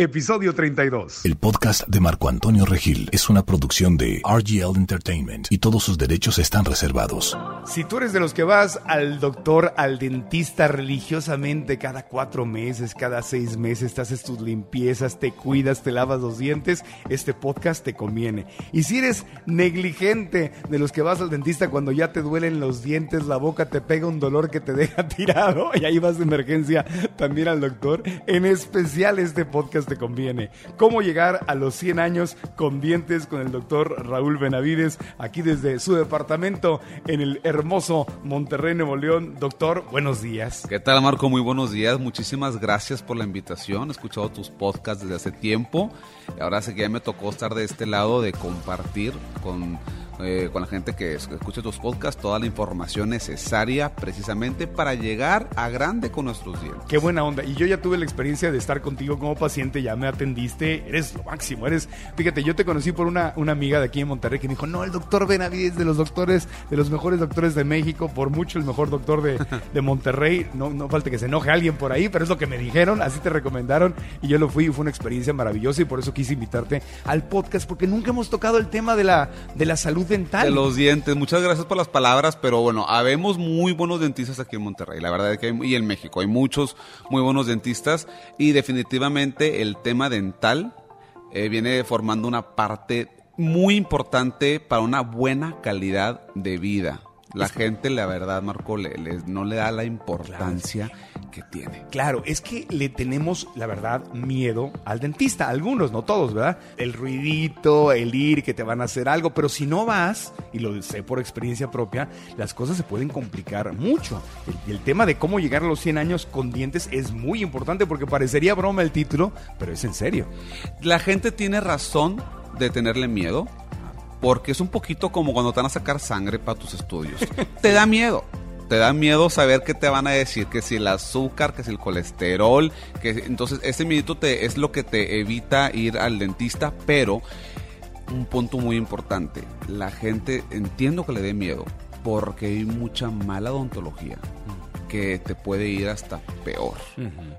Episodio 32. El podcast de Marco Antonio Regil es una producción de RGL Entertainment y todos sus derechos están reservados. Si tú eres de los que vas al doctor, al dentista religiosamente cada cuatro meses, cada seis meses, te haces tus limpiezas, te cuidas, te lavas los dientes, este podcast te conviene. Y si eres negligente de los que vas al dentista cuando ya te duelen los dientes, la boca te pega un dolor que te deja tirado y ahí vas de emergencia también al doctor, en especial este podcast te conviene. Cómo llegar a los 100 años con dientes con el doctor Raúl Benavides, aquí desde su departamento en el hermoso Monterrey, Nuevo León. Doctor, buenos días. ¿Qué tal, Marco? Muy buenos días. Muchísimas gracias por la invitación. He escuchado tus podcasts desde hace tiempo. Y ahora sé que ya me tocó estar de este lado de compartir con eh, con la gente que escuche tus podcasts toda la información necesaria precisamente para llegar a grande con nuestros dientes. Qué buena onda. Y yo ya tuve la experiencia de estar contigo como paciente, ya me atendiste, eres lo máximo, eres, fíjate, yo te conocí por una, una amiga de aquí en Monterrey que me dijo, no, el doctor Benavides de los doctores, de los mejores doctores de México, por mucho el mejor doctor de, de Monterrey, no, no falta que se enoje alguien por ahí, pero es lo que me dijeron, así te recomendaron y yo lo fui y fue una experiencia maravillosa y por eso quise invitarte al podcast porque nunca hemos tocado el tema de la, de la salud de los dientes. Muchas gracias por las palabras, pero bueno, habemos muy buenos dentistas aquí en Monterrey. La verdad es que hay, y en México hay muchos muy buenos dentistas y definitivamente el tema dental eh, viene formando una parte muy importante para una buena calidad de vida. La gente, la verdad, Marco, le, no le da la importancia que tiene. Claro, es que le tenemos, la verdad, miedo al dentista. Algunos, no todos, ¿verdad? El ruidito, el ir, que te van a hacer algo. Pero si no vas, y lo sé por experiencia propia, las cosas se pueden complicar mucho. El, el tema de cómo llegar a los 100 años con dientes es muy importante porque parecería broma el título, pero es en serio. La gente tiene razón de tenerle miedo porque es un poquito como cuando te van a sacar sangre para tus estudios. te da miedo. Te da miedo saber qué te van a decir, que si el azúcar, que si el colesterol, que entonces ese miedo te, es lo que te evita ir al dentista, pero un punto muy importante, la gente entiendo que le dé miedo porque hay mucha mala odontología que te puede ir hasta peor.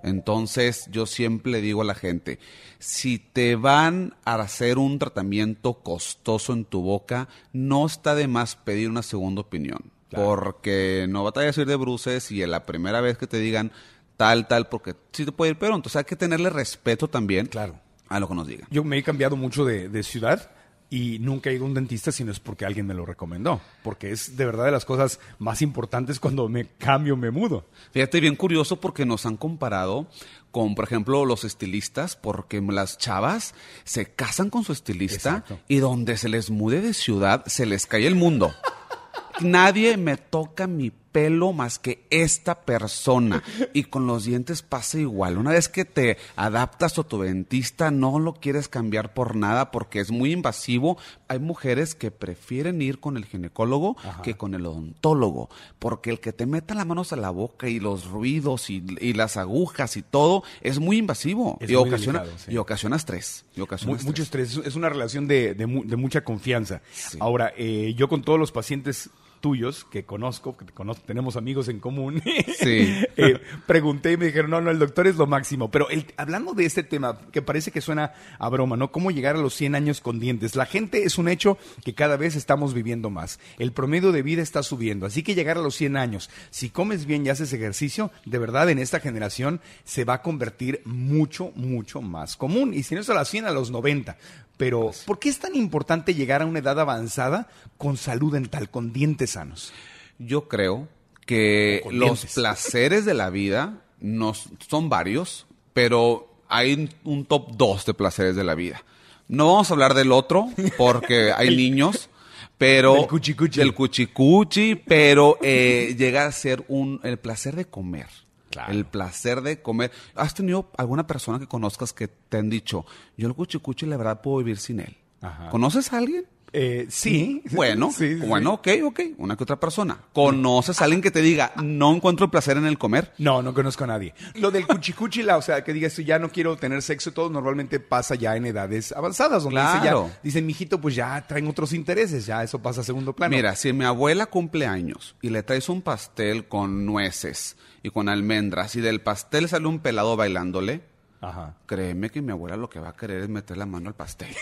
Entonces yo siempre le digo a la gente, si te van a hacer un tratamiento costoso en tu boca, no está de más pedir una segunda opinión. Porque no va a ir de bruces y en la primera vez que te digan tal, tal, porque sí te puede ir peor. Entonces hay que tenerle respeto también claro. a lo que nos digan. Yo me he cambiado mucho de, de ciudad y nunca he ido a un dentista si no es porque alguien me lo recomendó, porque es de verdad de las cosas más importantes cuando me cambio, me mudo. Fíjate, bien curioso porque nos han comparado con, por ejemplo, los estilistas, porque las chavas se casan con su estilista y donde se les mude de ciudad se les cae el mundo. Nadie me toca mi pelo más que esta persona. Y con los dientes pasa igual. Una vez que te adaptas a tu dentista, no lo quieres cambiar por nada porque es muy invasivo. Hay mujeres que prefieren ir con el ginecólogo que con el odontólogo. Porque el que te meta las manos a la boca y los ruidos y, las agujas y todo es muy invasivo. y, ocasiona, y ocasiona estrés. Y ocasiona Mucho estrés. Es una relación de, mucha confianza. Ahora, eh, yo con todos los pacientes tuyos que conozco, que conozco, tenemos amigos en común, Sí. eh, pregunté y me dijeron, no, no, el doctor es lo máximo. Pero el- hablando de este tema, que parece que suena a broma, ¿no? ¿Cómo llegar a los 100 años con dientes? La gente es un hecho que cada vez estamos viviendo más. El promedio de vida está subiendo, así que llegar a los 100 años, si comes bien y haces ejercicio, de verdad en esta generación se va a convertir mucho, mucho más común. Y si no es a las 100, a los 90. Pero, ¿por qué es tan importante llegar a una edad avanzada con salud dental, con dientes sanos? Yo creo que los dientes. placeres de la vida nos, son varios, pero hay un top 2 de placeres de la vida. No vamos a hablar del otro porque hay niños, pero Del cuchicuchi. del cuchicuchi, pero eh, llega a ser un el placer de comer. Claro. El placer de comer. ¿Has tenido alguna persona que conozcas que te han dicho, yo el cuchicuchi la verdad puedo vivir sin él? Ajá. ¿Conoces a alguien? Eh, sí. Bueno, Sí, sí, bueno, ok, ok, una que otra persona. ¿Conoces a alguien que te diga, no encuentro placer en el comer? No, no conozco a nadie. Lo del cuchicuchi, la, o sea, que digas, ya no quiero tener sexo, todo normalmente pasa ya en edades avanzadas, donde dice Claro. ya, dicen, mijito, pues ya traen otros intereses, ya eso pasa a segundo plano. Mira, si mi abuela cumple años y le traes un pastel con nueces y con almendras y del pastel sale un pelado bailándole, Ajá. créeme que mi abuela lo que va a querer es meter la mano al pastel.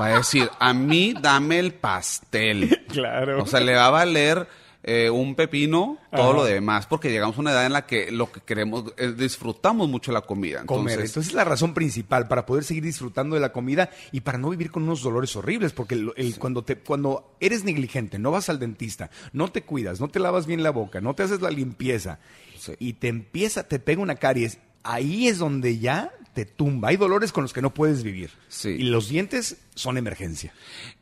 Va a decir, a mí dame el pastel. Claro. O sea, le va a valer eh, un pepino todo Ajá. lo demás, porque llegamos a una edad en la que lo que queremos, eh, disfrutamos mucho la comida. comer. Entonces, Entonces es la razón principal para poder seguir disfrutando de la comida y para no vivir con unos dolores horribles, porque el- el- cuando, te, cuando eres negligente, no vas al dentista, no te cuidas, no te lavas bien la boca, no te haces la limpieza Sí. y te empieza, te pega una caries, ahí es donde ya te tumba. Hay dolores con los que no puedes vivir. Sí. Y los dientes son emergencia.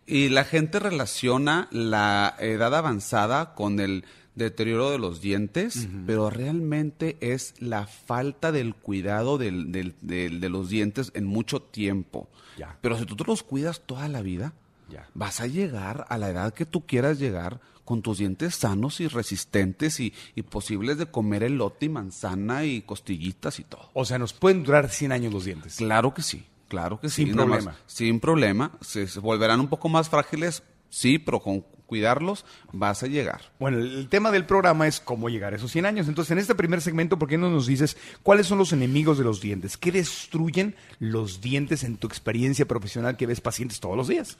Y la gente relaciona la edad avanzada con el deterioro de los dientes, pero realmente es la falta del cuidado del- del- del- de los dientes en mucho tiempo. Ya. Pero si tú te los cuidas toda la vida, Ya. vas a llegar a la edad que tú quieras llegar con tus dientes sanos y resistentes y, y posibles de comer elote y manzana y costillitas y todo. O sea, nos pueden durar 100 años los dientes. Claro que sí, claro que sí. Sin más, problema. sin problema. Se, se volverán un poco más frágiles, sí, pero con cuidarlos vas a llegar. Bueno, el el tema del programa es cómo llegar a esos 100 años. Entonces, en este primer segmento, ¿por qué no nos dices cuáles son los enemigos de los dientes? ¿Qué destruyen los dientes en tu experiencia profesional que ves pacientes todos los días?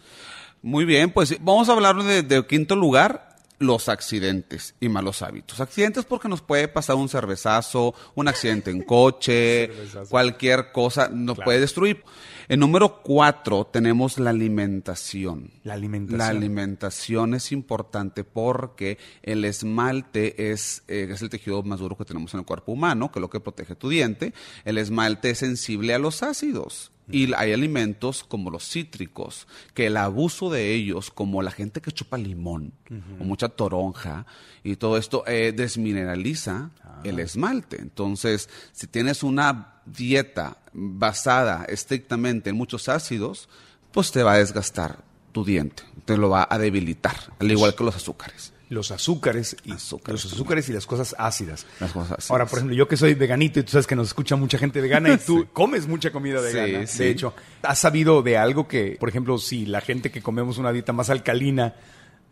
Muy bien, pues vamos a hablar de, de quinto lugar, los accidentes y malos hábitos. Accidentes porque nos puede pasar un cervezazo, un accidente en coche, cualquier cosa nos Claro. puede destruir. En número cuatro tenemos la alimentación. La alimentación. La alimentación es importante porque el esmalte es, eh, es el tejido más duro que tenemos en el cuerpo humano, que es lo que protege tu diente. El esmalte es sensible a los ácidos. Y hay alimentos como los cítricos, que el abuso de ellos, como la gente que chupa limón o mucha toronja y todo esto, eh, desmineraliza el esmalte. Entonces, si tienes una dieta basada estrictamente en muchos ácidos, pues te va a desgastar tu diente, te lo va a debilitar, al igual que los azúcares. Los azúcares y Azúcares los azúcares y las cosas ácidas. Las cosas ácidas. Ahora, por ejemplo, yo que soy veganito y tú sabes que nos escucha mucha gente vegana y tú comes mucha comida vegana. Sí, De sí. hecho, ¿has sabido de algo que, por ejemplo, si la gente que comemos una dieta más alcalina,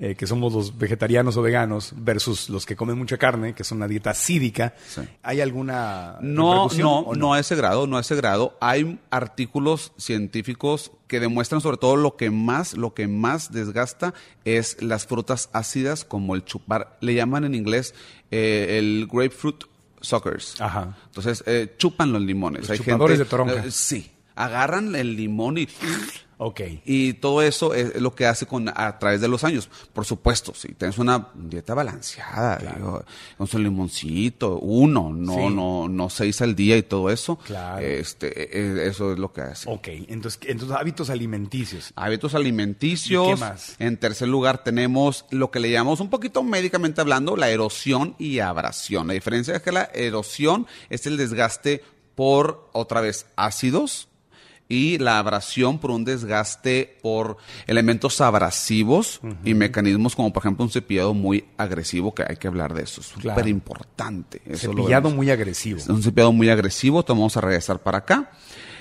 eh, que somos los vegetarianos o veganos, versus los que comen mucha carne, que es una dieta acídica, Sí. ¿hay alguna No, no, no a ese grado, no a ese grado. Hay artículos científicos que demuestran sobre todo lo que más, lo que más desgasta es las frutas ácidas como el chupar, le llaman en inglés eh, el grapefruit suckers. Ajá. Entonces eh, chupan los limones. Los chupadores de toronja. eh, sí, agarran el limón y Ok. y todo eso es lo que hace con a través de los años. Por supuesto, si tienes una dieta balanceada, digo, con su limoncito, uno, no, Sí. no, no seis al día y todo eso. Claro. Este, eh, eso es lo que hace. Ok, entonces, entonces hábitos alimenticios. Hábitos alimenticios. ¿Y qué más? En tercer lugar tenemos lo que le llamamos un poquito médicamente hablando la erosión y abrasión. La diferencia es que la erosión es el desgaste por otra vez ácidos y la abrasión por un desgaste por elementos abrasivos y mecanismos como por ejemplo un cepillado muy agresivo que hay que hablar de eso. Es súper Claro. importante. Eso Cepillado muy agresivo. Es un cepillado muy agresivo, te vamos a regresar para acá.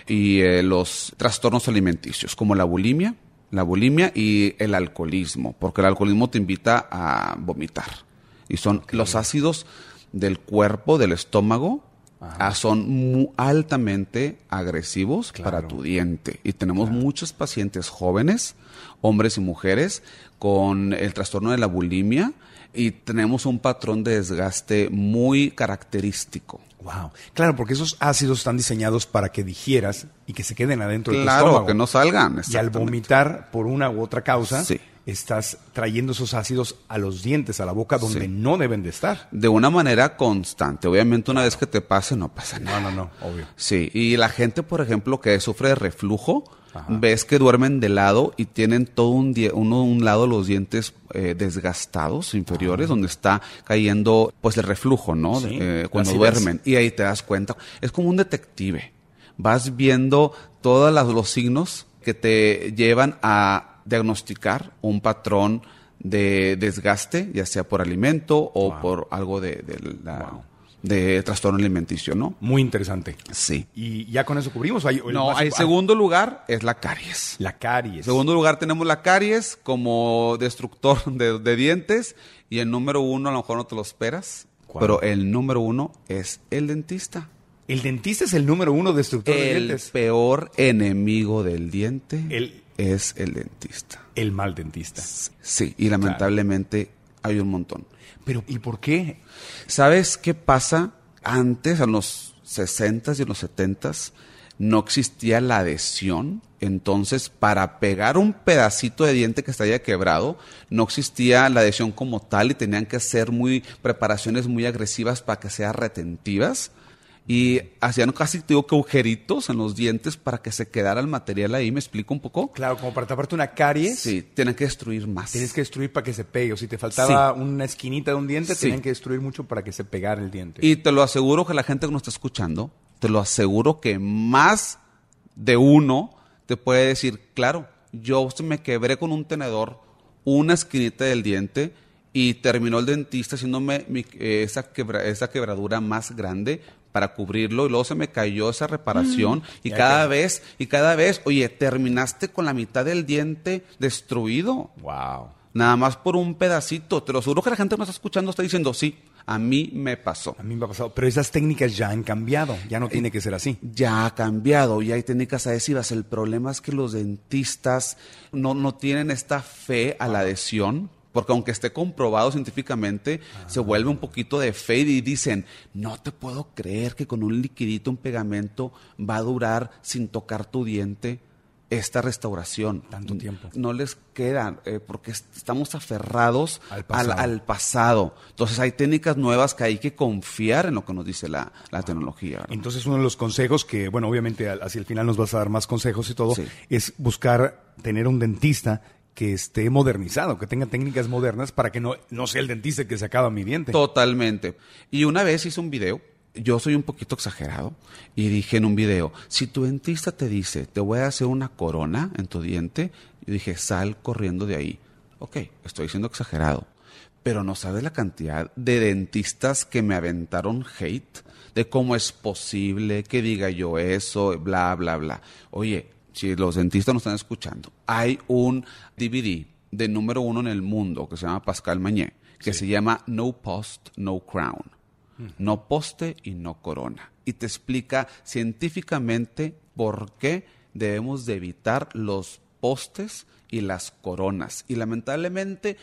Y eh, los trastornos alimenticios, como la bulimia, la bulimia y el alcoholismo, porque el alcoholismo te invita a vomitar. Y son los ácidos del cuerpo, del estómago, ah, son muy altamente agresivos para tu diente. Y tenemos muchos pacientes jóvenes, hombres y mujeres, con el trastorno de la bulimia y tenemos un patrón de desgaste muy característico. Wow. Claro, porque esos ácidos están diseñados para que digieras y que se queden adentro de tu estómago. Claro, que no salgan. Y al vomitar por una u otra causa, estás trayendo esos ácidos a los dientes, a la boca, donde no deben de estar. De una manera constante. Obviamente, una vez que te pase, no pasa nada. No, no, no, obvio. Sí, y la gente, por ejemplo, que sufre de reflujo, ves que duermen de lado y tienen todo un, uno, un lado los dientes eh, desgastados inferiores, donde está cayendo pues el reflujo, ¿no? Eh, cuando duermen. Y ahí te das cuenta. Es como un detective. Vas viendo todos los signos que te llevan a diagnosticar un patrón de desgaste, ya sea por alimento o por algo de, la de trastorno alimenticio, ¿no? Muy interesante. Sí. ¿Y ya con eso cubrimos? no, el segundo lugar es la caries. La caries. En segundo lugar tenemos la caries como destructor de, dientes y el número uno a lo mejor no te lo esperas, pero el número uno es el dentista. ¿El dentista es el número uno destructor de dientes? El peor enemigo del diente es el dentista. El mal dentista. Sí, y lamentablemente hay un montón. Pero ¿y por qué? ¿Sabes qué pasa? Antes, en los 60s y en los 70s, no existía la adhesión. Entonces, para pegar un pedacito de diente que estaba quebrado, no existía la adhesión como tal y tenían que hacer muy preparaciones muy agresivas para que sean retentivas y hacían casi digo que agujeritos en los dientes para que se quedara el material ahí, ¿me explico un poco? Claro, como para taparte una caries. Sí, tienen que destruir más. Tienes que destruir para que se pegue, o si te faltaba una esquinita de un diente, tienen que destruir mucho para que se pegara el diente. Y te lo aseguro que la gente que nos está escuchando, te lo aseguro que más de uno te puede decir, claro, yo me quebré con un tenedor una esquinita del diente y terminó el dentista haciéndome esa, esa quebradura más grande para cubrirlo y luego se me cayó esa reparación mm. y cada vez y cada vez, oye, terminaste con la mitad del diente destruido. Wow. Nada más por un pedacito. Te lo aseguro que la gente que me está escuchando está diciendo, sí, a mí me pasó. A mí me ha pasado. Pero esas técnicas ya han cambiado. Ya no tiene que ser así. Ya ha cambiado. Ya hay técnicas adhesivas. El problema es que los dentistas no, no tienen esta fe a la adhesión porque aunque esté comprobado científicamente, se vuelve un poquito de fe y dicen, no te puedo creer que con un liquidito, un pegamento, va a durar sin tocar tu diente esta restauración. Tanto tiempo. No les queda, eh, porque estamos aferrados al pasado. Entonces hay técnicas nuevas que hay que confiar en lo que nos dice la, tecnología. Entonces uno de los consejos que, bueno, obviamente hacia el final nos vas a dar más consejos y todo, es buscar tener un dentista que esté modernizado, que tenga técnicas modernas para que no, no sea el dentista que se acaba mi diente. Totalmente. Y una vez hice un video, yo soy un poquito exagerado, y dije en un video, si tu dentista te dice, te voy a hacer una corona en tu diente, yo dije, sal corriendo de ahí. Ok, estoy siendo exagerado, pero no sabes la cantidad de dentistas que me aventaron hate de cómo es posible que diga yo eso, bla, bla, bla. Oye, si los dentistas nos están escuchando, hay un DVD de número uno en el mundo que se llama Pascal Mañé, que se llama No Post, No Crown. Hmm. No poste y no corona. Y te explica científicamente por qué debemos de evitar los postes y las coronas. Y lamentablemente,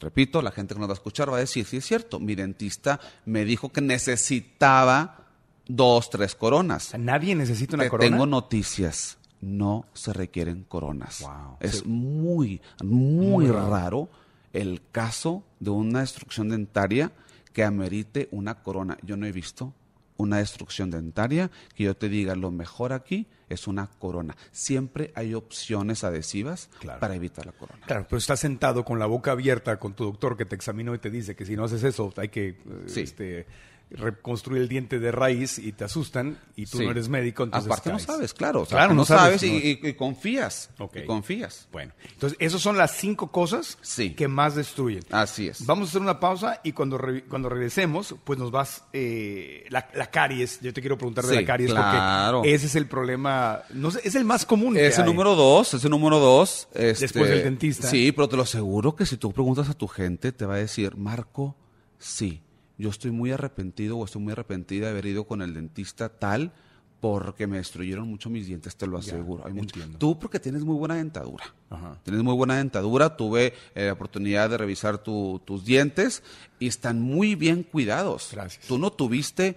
repito, la gente que nos va a escuchar va a decir, sí es cierto, mi dentista me dijo que necesitaba dos, tres coronas. Nadie necesita una corona. Tengo noticias no se requieren coronas. Es muy, muy, raro. el caso de una destrucción dentaria que amerite una corona. Yo no he visto una destrucción dentaria que yo te diga lo mejor aquí es una corona. Siempre hay opciones adhesivas para evitar la corona. Claro, pero estás sentado con la boca abierta con tu doctor que te examinó y te dice que si no haces eso hay que este, reconstruir el diente de raíz y te asustan y tú Sí. no eres médico, entonces Aparte no sabes, claro. o sea, Claro, no, no sabes, sabes, y, no. y- y confías. Ok. y confías. Bueno, entonces esas son las cinco cosas Sí. que más destruyen. Así es. Vamos a hacer una pausa y cuando, re- cuando regresemos, pues nos vas eh, la, la caries. Yo te quiero preguntar de Sí, la caries claro. porque ese es el problema, no sé, es el más común. que Ese hay. número dos, ese número dos. este, Después del dentista. Sí, pero te lo aseguro que si tú preguntas a tu gente, te va a decir, Marco, sí, yo estoy muy arrepentido o estoy muy arrepentida de haber ido con el dentista tal porque me destruyeron mucho mis dientes, te lo aseguro. Hay mucho- entiendo. Tú porque tienes muy buena dentadura. Ajá. Tienes muy buena dentadura, tuve eh, la oportunidad de revisar tu- tus dientes y están muy bien cuidados. Gracias. Tú no tuviste...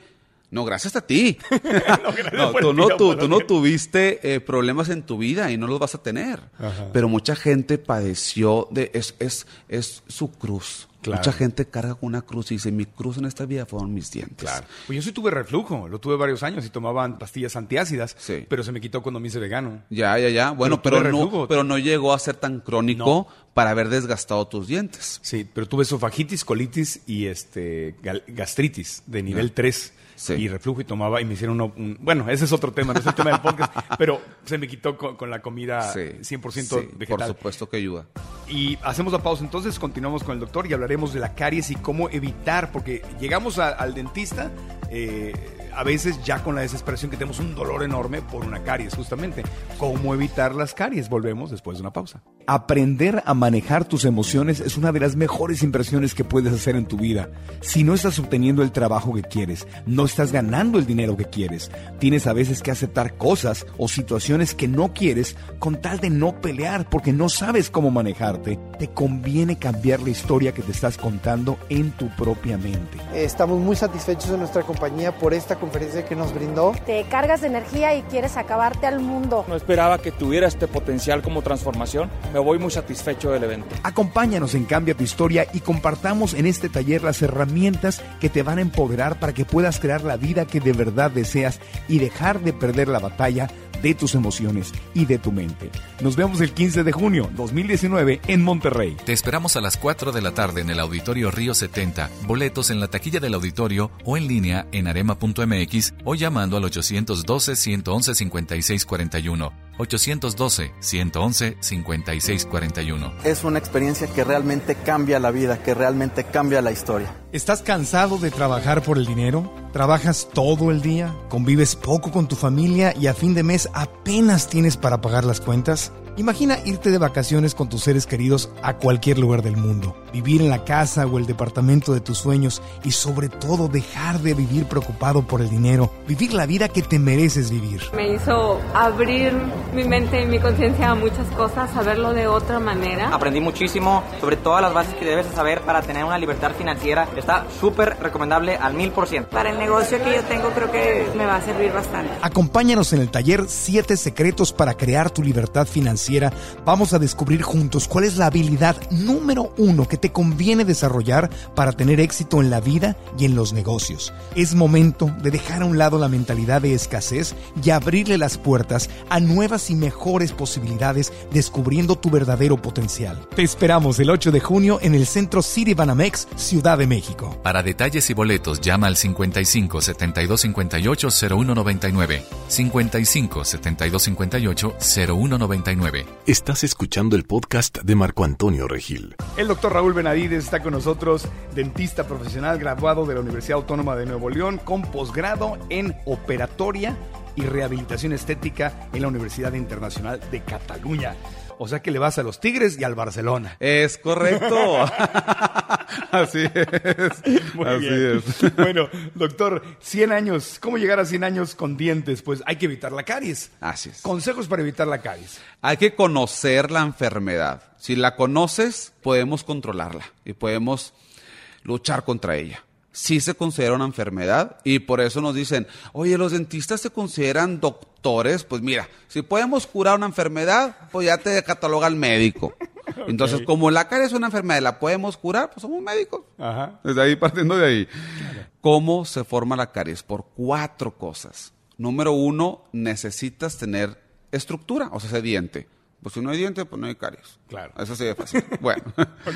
No, gracias a ti. gracias no, tú no, tú, tú no tuviste eh, problemas en tu vida y no los vas a tener. Ajá. Pero mucha gente padeció de... Es, es, es su cruz. Claro. Mucha gente carga con una cruz y dice, mi cruz en esta vida fueron mis dientes. Claro. Pues yo sí tuve reflujo, lo tuve varios años y tomaban pastillas antiácidas, Sí. pero se me quitó cuando me hice vegano. Ya, ya, ya. Bueno, Pero no, reflujo. pero no llegó a ser tan crónico para haber desgastado tus dientes. Sí, pero tuve esofagitis, colitis y este gastritis de nivel Ya. 3. Sí. Y reflujo y tomaba y me hicieron uno- un... Bueno, ese es otro tema, no es el tema del podcast, pero se me quitó con, con la comida Sí, 100% sí, Por vegetal. supuesto que ayuda. Y hacemos la pausa entonces, continuamos con el doctor y hablaremos de la caries y cómo evitar, porque llegamos a- al dentista eh, a veces ya con la desesperación que tenemos un dolor enorme por una caries, justamente. ¿Cómo evitar las caries? Volvemos después de una pausa. Aprender a manejar tus emociones es una de las mejores inversiones que puedes hacer en tu vida. Si no estás obteniendo el trabajo que quieres, no estás ganando el dinero que quieres, tienes a veces que aceptar cosas o situaciones que no quieres con tal de no pelear porque no sabes cómo manejarte, te conviene cambiar la historia que te estás contando en tu propia mente. Estamos muy satisfechos de nuestra compañía por esta conferencia que nos brindó. Te cargas de energía y quieres acabarte al mundo. No esperaba que tuviera este potencial como transformación. Me voy muy satisfecho del evento. Acompáñanos en Cambia tu historia y compartamos en este taller las herramientas que te van a empoderar para que puedas crear la vida que de verdad deseas y dejar de perder la batalla de tus emociones y de tu mente. Nos vemos el 15 de junio 2019 en Monterrey. Te esperamos a las 4 de la tarde en el Auditorio Río 70. Boletos en la taquilla del auditorio o en línea en arema.mx o llamando al 812-111-5641. 812-111-5641. Es una experiencia que realmente cambia la vida, que realmente cambia la historia. ¿Estás cansado de trabajar por el dinero? ¿Trabajas todo el día? ¿Convives poco con tu familia y a fin de mes apenas tienes para pagar las cuentas? Imagina irte de vacaciones con tus seres queridos a cualquier lugar del mundo, vivir en la casa o el departamento de tus sueños y sobre todo dejar de vivir preocupado por el dinero, vivir la vida que te mereces vivir. Me hizo abrir mi mente y mi conciencia a muchas cosas, saberlo de otra manera. Aprendí muchísimo sobre todas las bases que debes de saber para tener una libertad financiera. Está súper recomendable al mil por ciento. Para el negocio que yo tengo creo que me va a servir bastante. Acompáñanos en el taller 7 secretos para crear tu libertad financiera. Vamos a descubrir juntos cuál es la habilidad número uno que te conviene desarrollar para tener éxito en la vida y en los negocios. Es momento de dejar a un lado la mentalidad de escasez y abrirle las puertas a nuevas y mejores posibilidades descubriendo tu verdadero potencial. Te esperamos el 8 de junio en el Centro City Banamex, Ciudad de México. Para detalles y boletos llama al 55 72 58 0199. 55 72 58 0199. Estás escuchando el podcast de Marco Antonio Regil. El doctor Raúl Benavides está con nosotros, dentista profesional graduado de la Universidad Autónoma de Nuevo León, con posgrado en operatoria y rehabilitación estética en la Universidad Internacional de Cataluña. O sea que le vas a los Tigres y al Barcelona. Es correcto. Así es. Muy Así bien. es. Bueno, doctor, 100 años. ¿Cómo llegar a 100 años con dientes? Pues hay que evitar la caries. Así es. Consejos para evitar la caries. Hay que conocer la enfermedad. Si la conoces, podemos controlarla y podemos luchar contra ella. Sí se considera una enfermedad y por eso nos dicen, oye, los dentistas se consideran doctores. Pues mira, si podemos curar una enfermedad, pues ya te cataloga el médico. Entonces, como la caries es una enfermedad y la podemos curar, pues somos médicos. Ajá. Desde ahí, partiendo de ahí. ¿Cómo se forma la caries? Por cuatro cosas. Número uno, necesitas tener estructura, o sea, ese diente. Pues si no hay diente, pues no hay caries. Claro. Eso sí es fácil. Bueno.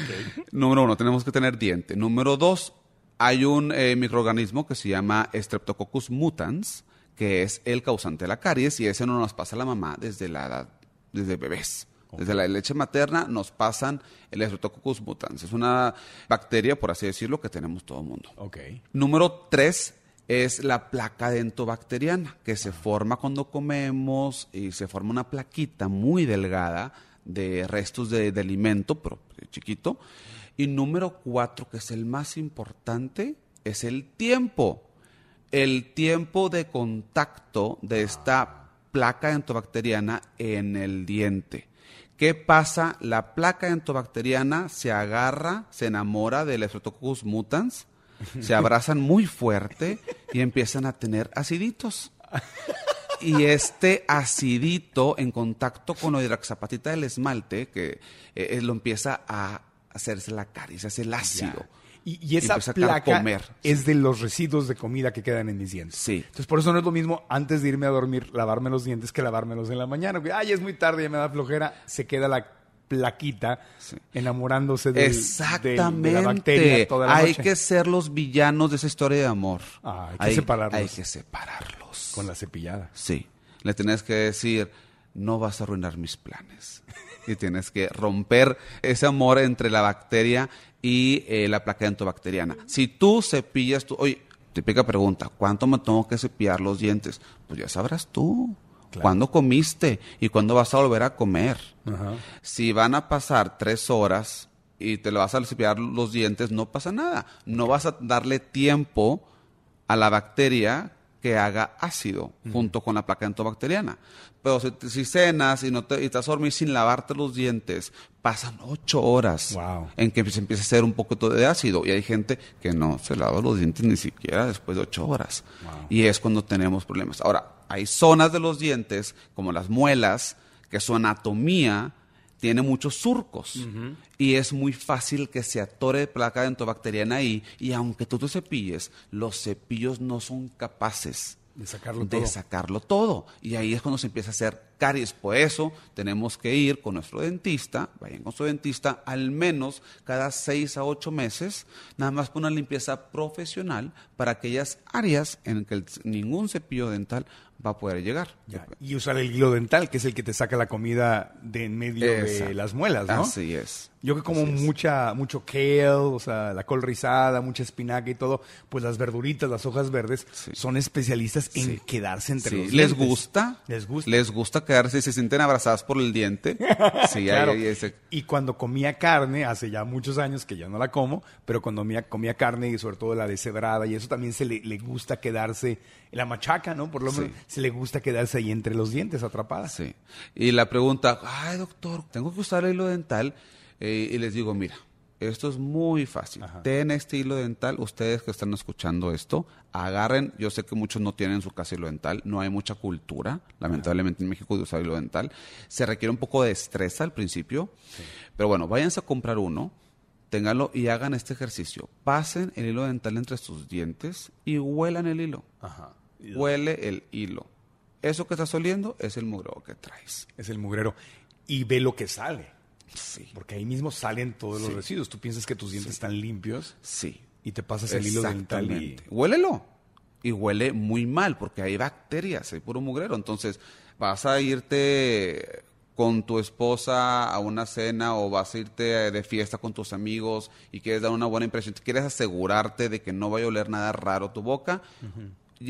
Número uno, tenemos que tener diente. Número dos, hay un eh, microorganismo que se llama Streptococcus mutans, que es el causante de la caries y ese no nos pasa a la mamá desde la edad, desde bebés. Desde la leche materna nos pasan el Streptococcus mutans. Es una bacteria, por así decirlo, que tenemos todo el mundo. Okay. Número tres es la placa dentobacteriana, que se forma cuando comemos y se forma una plaquita muy delgada de restos de, de alimento, pero chiquito. Y número cuatro, que es el más importante, es el tiempo. El tiempo de contacto de esta placa dentobacteriana en el diente. ¿Qué pasa? La placa dentobacteriana se agarra, se enamora del Streptococcus mutans, se abrazan muy fuerte y empiezan a tener aciditos. Y este acidito en contacto con la hidraxapatita del esmalte, que eh, lo empieza a hacerse la caricia, hace el ácido. Y, y esa a placa comer. es de los residuos de comida que quedan en mis dientes. Sí. Entonces, por eso no es lo mismo antes de irme a dormir lavarme los dientes que lavármelos en la mañana. Porque, Ay, es muy tarde, ya me da flojera. Se queda la plaquita enamorándose del- del- Exactamente. de la bacteria toda la hay noche. que ser los villanos de esa historia de amor. Ah, hay que separarlos. Hay que separarlos. Con la cepillada. Sí. Le tienes que decir, no vas a arruinar mis planes. Y tienes que romper ese amor entre la bacteria y eh, la placa dentobacteriana. Si tú cepillas tu... Oye, típica pregunta, ¿cuánto me tengo que cepillar los dientes? Pues ya sabrás tú. ¿Cuándo comiste? ¿Y cuándo vas a volver a comer? Ajá. Si van a pasar tres horas y te lo vas a cepillar los dientes, no pasa nada. No vas a darle tiempo a la bacteria que haga ácido junto con la placa dentobacteriana. Pero si, si cenas y, no te, y a dormir sin lavarte los dientes, pasan ocho horas en que se empieza a hacer un poquito de ácido. Y hay gente que no se lava los dientes ni siquiera después de ocho horas. Y es cuando tenemos problemas. Ahora, hay zonas de los dientes, como las muelas, que su anatomía tiene muchos surcos y es muy fácil que se atore placa dentobacteriana ahí y aunque tú te cepilles, los cepillos no son capaces De sacarlo de todo. sacarlo todo. Y ahí es cuando se empieza a hacer caries. Por eso tenemos que ir con nuestro dentista, vayan con su dentista al menos cada seis a ocho meses, nada más por una limpieza profesional para aquellas áreas en que ningún cepillo dental va a poder llegar. Y usar el hilo dental, que es el que te saca la comida de en medio de las muelas, ¿no? Así es. Yo que como mucha, mucho kale, o sea, la col rizada, mucha espinaca y todo, pues las verduritas, las hojas verdes, son especialistas en quedarse entre Sí, los ¿Les dientes. gusta? Les gusta. ¿Les gusta quedarse y se sienten abrazadas por el diente? Sí, Claro. ahí- ahí ese- Y cuando comía carne, hace ya muchos años que ya no la como, pero cuando comía, comía carne y sobre todo la deshebrada y eso también se le, le gusta quedarse, la machaca, ¿no? Por lo menos. Se le gusta quedarse ahí entre los dientes atrapada. Sí. Y la pregunta, ay doctor, tengo que usar el hilo dental. Eh, y les digo, mira, esto es muy fácil. Ten este hilo dental, ustedes que están escuchando esto, agarren, yo sé que muchos no tienen en su casa hilo dental, no hay mucha cultura, lamentablemente en México de usar hilo dental. Se requiere un poco de destreza al principio, pero bueno, váyanse a comprar uno, ténganlo y hagan este ejercicio. Pasen el hilo dental entre sus dientes y huelan el hilo. Ajá. Huele el hilo. Eso que estás oliendo es el mugreo que traes. Es el mugrero. Y ve lo que sale. Sí. Porque ahí mismo salen todos los Sí. residuos. Tú piensas que tus dientes están limpios. Sí. Y te pasas el hilo dental y... Huélelo. Y huele muy mal porque hay bacterias, hay puro mugrero. Entonces, vas a irte con tu esposa a una cena o vas a irte de fiesta con tus amigos y quieres dar una buena impresión, quieres asegurarte de que no vaya a oler nada raro tu boca,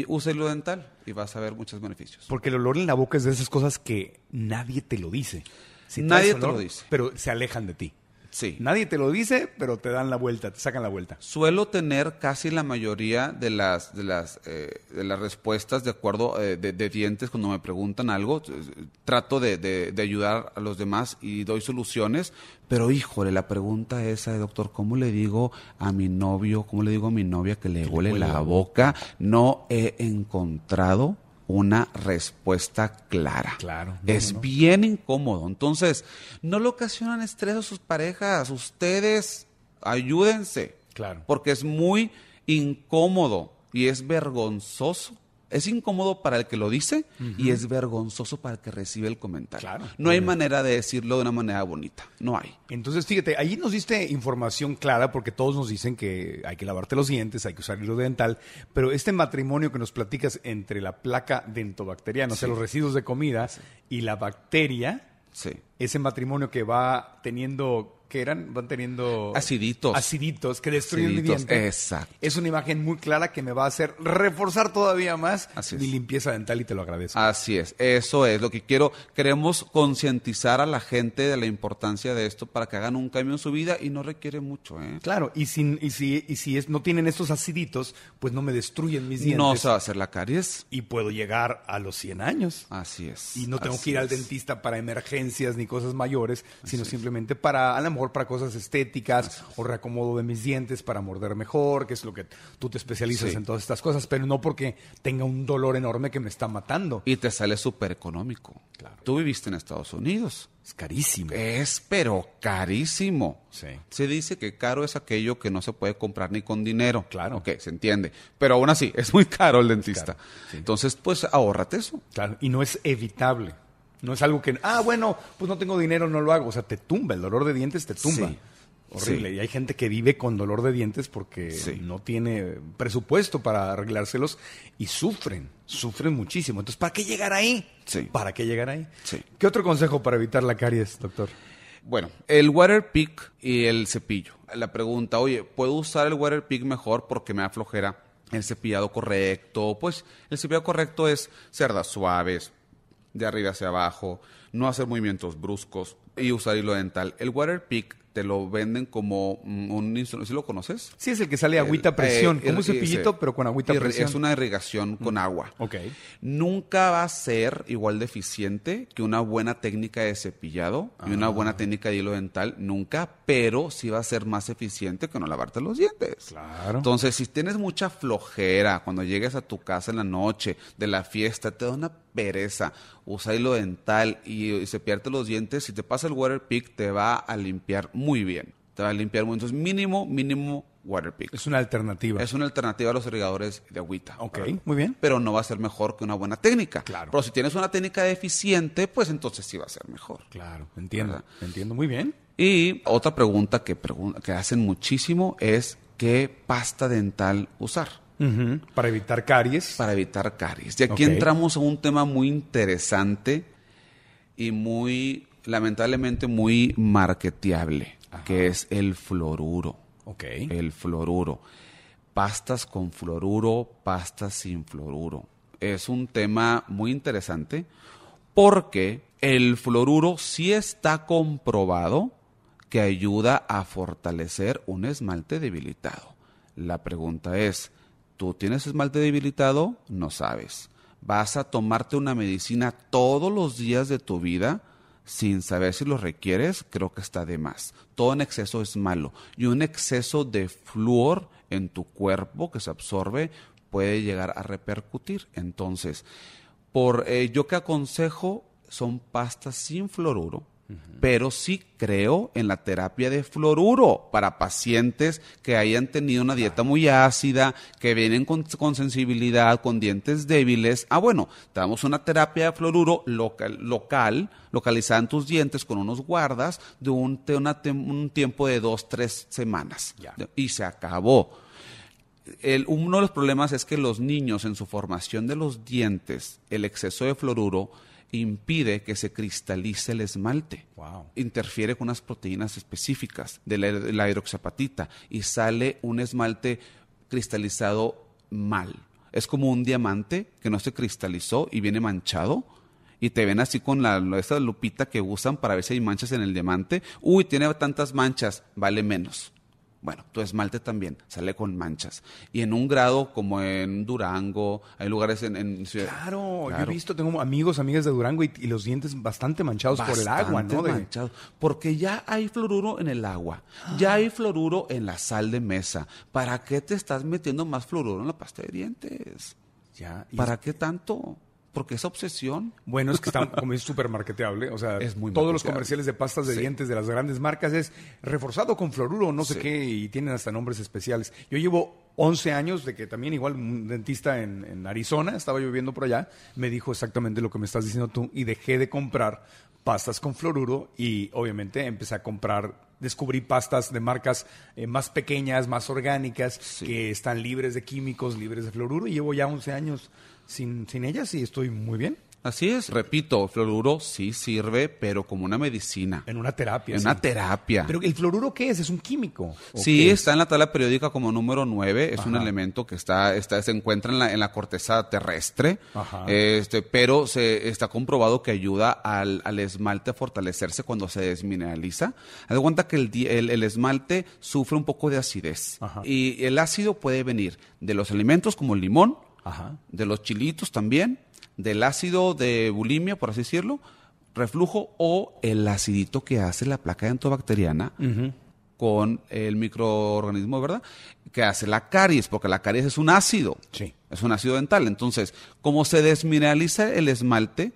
usa hilo dental y vas a ver muchos beneficios. Porque el olor en la boca es de esas cosas que nadie te lo dice. Si Nadie te lo dice. Pero se alejan de ti. Sí. Nadie te lo dice, pero te dan la vuelta, te sacan la vuelta. Suelo tener casi la mayoría de las de las eh, de las respuestas de acuerdo eh, de, de dientes cuando me preguntan algo. Eh, Trato de, de- de ayudar a los demás y doy soluciones, pero híjole, la pregunta esa de doctor, ¿cómo le digo a mi novio, cómo le digo a mi novia que le huele la boca? No he encontrado una respuesta clara. Claro. es bien incómodo. Entonces, no le ocasionan estrés a sus parejas. Ustedes ayúdense. Claro. Porque es muy incómodo y es vergonzoso Es incómodo para el que lo dice y es vergonzoso para el que recibe el comentario. Claro. No hay bien. manera de decirlo de una manera bonita. No hay. Entonces, fíjate, ahí nos diste información clara porque todos nos dicen que hay que lavarte los dientes, hay que usar hilo dental, pero este matrimonio que nos platicas entre la placa dentobacteriana, o sea, los residuos de comida y la bacteria, Sí. ese matrimonio que va teniendo, ¿qué eran? Van teniendo... Aciditos. Aciditos que destruyen mi diente. exacto. Es una imagen muy clara que me va a hacer reforzar todavía más Así mi es. limpieza dental y te lo agradezco. Así es, eso es lo que quiero. Queremos concientizar a la gente de la importancia de esto para que hagan un cambio en su vida y no requiere mucho, ¿eh? Claro, y, sin, y si, y si es, no tienen estos aciditos, pues no me destruyen mis dientes. No se va a hacer la caries. y puedo llegar a los 100 años. Así es. Y no tengo que ir al dentista para emergencias ni cosas mayores, sino simplemente para, a lo mejor para cosas estéticas o reacomodo de mis dientes para morder mejor, que es lo que tú te especializas Sí. en todas estas cosas, pero no porque tenga un dolor enorme que me está matando. Y te sale súper económico. Claro. Tú viviste en Estados Unidos. Es carísimo. Es, pero carísimo. Sí. Se dice que caro es aquello que no se puede comprar ni con dinero. Claro. Ok, se entiende. Pero aún así, es muy caro el dentista. caro, sí. Entonces, pues ahórrate eso. Claro, y no es evitable. No es algo que, ah, bueno, pues no tengo dinero, no lo hago. O sea, te tumba, el dolor de dientes te tumba. Sí. Horrible. Sí. Y hay gente que vive con dolor de dientes porque Sí. no tiene presupuesto para arreglárselos y sufren, sufren muchísimo. Entonces, ¿para qué llegar ahí? Sí. ¿Para qué llegar ahí? Sí. ¿Qué otro consejo para evitar la caries, doctor? Bueno, el Waterpik y el cepillo. La pregunta, oye, ¿puedo usar el Waterpik mejor porque me da flojera el cepillado correcto? Pues el cepillado correcto es cerdas suaves, de arriba hacia abajo, no hacer movimientos bruscos y usar hilo dental. El Waterpik te lo venden como mm, un instrumento, ¿sí lo conoces? Sí, es el que sale agüita a presión, eh, como un cepillito, pero con agüita a presión. Es una irrigación con agua. Ok. Nunca va a ser igual de eficiente que una buena técnica de cepillado y una Ah. buena técnica de hilo dental, nunca, pero sí va a ser más eficiente que no lavarte los dientes. Claro. Entonces, si tienes mucha flojera cuando llegues a tu casa en la noche de la fiesta, te da una pereza, usa hilo dental y, y cepillarte los dientes, si te pasa el Waterpik te va a limpiar muy bien. Te va a limpiar muy Entonces, mínimo, mínimo Waterpik. Es una alternativa. Es una alternativa a los irrigadores de agüita. Ok, ¿verdad? muy bien. Pero no va a ser mejor que una buena técnica. Claro. Pero si tienes una técnica deficiente, pues entonces sí va a ser mejor. Claro, entiendo, ¿Verdad? entiendo muy bien. Y otra pregunta que, pregun- que hacen muchísimo es qué pasta dental usar Para evitar caries. para evitar caries. Y aquí entramos a un tema muy interesante y muy, lamentablemente, muy marketeable, que es el fluoruro. Ok. El fluoruro. Pastas con fluoruro, pastas sin fluoruro. Es un tema muy interesante porque el fluoruro sí está comprobado que ayuda a fortalecer un esmalte debilitado. La pregunta es, ¿tú tienes esmalte debilitado? No sabes. ¿Vas a tomarte una medicina todos los días de tu vida? sin saber si lo requieres, creo que está de más. Todo en exceso es malo. Y un exceso de flúor en tu cuerpo que se absorbe puede llegar a repercutir. Entonces, por eh, yo que aconsejo son pastas sin fluoruro, pero sí creo en la terapia de fluoruro para pacientes que hayan tenido una dieta muy ácida, que vienen con, con sensibilidad, con dientes débiles. Ah, bueno, te damos una terapia de fluoruro local, local localizada en tus dientes con unos guardas de un, una tiempo de dos, tres semanas. Y se acabó. El- uno de los problemas es que los niños en su formación de los dientes, el exceso de fluoruro impide que se cristalice el esmalte. Wow. Interfiere con unas proteínas específicas de la, de la hidroxiapatita y sale un esmalte cristalizado mal. Es como un diamante que no se cristalizó y viene manchado. Y te ven así con la, esa lupita que usan para ver si hay manchas en el diamante. Uy, tiene tantas manchas, vale menos. Bueno, tu esmalte también sale con manchas. Y en un grado como en Durango, hay lugares en... en ciudad- Claro, yo he visto, tengo amigos, amigas de Durango y, y los dientes bastante manchados por el agua, ¿no? De- manchado, porque ya hay fluoruro en el agua, ya hay fluoruro en la sal de mesa. ¿Para qué te estás metiendo más fluoruro en la pasta de dientes? Ya, ¿Para qué tanto? Porque esa obsesión. Bueno, es que está como es súper marketeable. O sea, Es muy todos los comerciales de pastas de Sí. dientes de las grandes marcas es reforzado con fluoruro, no sé Sí. qué, y tienen hasta nombres especiales. Yo llevo 11 años de que también igual un dentista en, en Arizona, estaba yo viviendo por allá, me dijo exactamente lo que me estás diciendo tú y dejé de comprar pastas con fluoruro y obviamente empecé a comprar descubrí pastas de marcas eh, más pequeñas, más orgánicas, que están libres de químicos, libres de fluoruro y llevo ya 11 años sin, sin ellas y estoy muy bien. Así es, repito, fluoruro sí sirve, pero como una medicina. En una terapia. En sí. una terapia. Pero el fluoruro qué es? ¿Es un químico? ¿O Sí, es? está en la tabla periódica como número 9. Es un elemento que está, está, se encuentra en la, en la corteza terrestre. Ajá. Este, pero se está comprobado que ayuda al, al esmalte a fortalecerse cuando se desmineraliza. Haz de cuenta que el, el- el esmalte sufre un poco de acidez. Ajá. Y el ácido puede venir de los alimentos como el limón, Ajá. de los chilitos también, del ácido de bulimia, por así decirlo, reflujo o el acidito que hace la placa dentobacteriana con el microorganismo, ¿verdad? Que hace la caries, porque la caries es un ácido. Sí. Es un ácido dental. Entonces, como se desmineraliza el esmalte,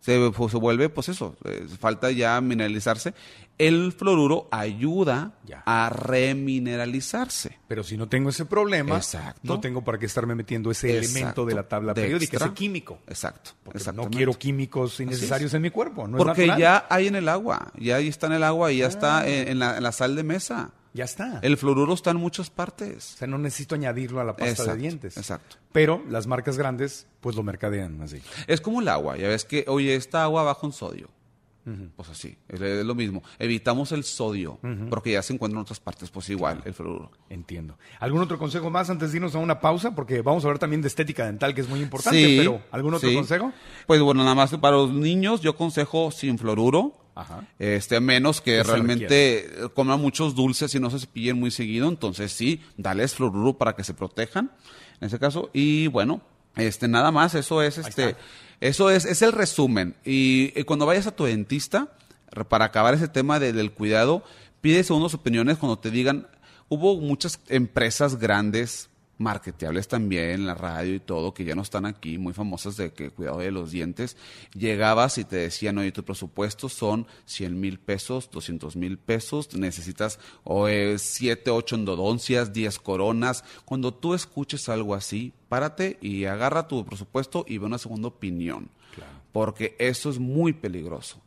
se, pues, se vuelve, pues eso, eh, falta ya mineralizarse. El fluoruro ayuda Ya. a remineralizarse. Pero si no tengo ese problema, Exacto. no tengo para qué estarme metiendo ese Exacto. elemento de la tabla De periódica, extra. ese químico. Exacto. Porque no quiero químicos innecesarios en mi cuerpo. No Porque ya hay en el agua, ya ahí está en el agua y ya está en, en la, en la sal de mesa. Ya está. El fluoruro está en muchas O partes. sea, no necesito añadirlo a la pasta Exacto, de dientes. exacto. Pero las marcas grandes, pues lo mercadean así. Es como el agua, ya ves que, oye, esta agua baja en sodio. Pues así, es, es lo mismo. Evitamos el sodio, porque ya se encuentra en otras partes, pues igual, el fluoruro. Entiendo. ¿Algún otro consejo más antes de irnos a una pausa? Porque vamos a hablar también de estética dental, que es muy importante, Sí, pero ¿algún otro sí. consejo? Pues bueno, nada más para los niños, yo consejo sin fluoruro. Ajá. Este, a menos que realmente coman muchos dulces y no se cepillen muy seguido, entonces sí, dales fluoruro para que se protejan, en ese caso. Y bueno, este, nada más, eso es, este, eso es, es el resumen. Y, cuando vayas a tu dentista, para acabar ese tema de- del cuidado, pide segundas opiniones cuando te digan, hubo muchas empresas grandes, marketeables también, en la radio y todo, que ya no están aquí, muy famosas de que cuidado de los dientes. Llegabas y te decían, oye, tu presupuesto son 100 mil pesos, 200 mil pesos, necesitas o, eh, 7, 8 endodoncias, 10 coronas. Cuando tú escuches algo así, párate y agarra tu presupuesto y ve una segunda opinión. Porque eso es muy peligroso.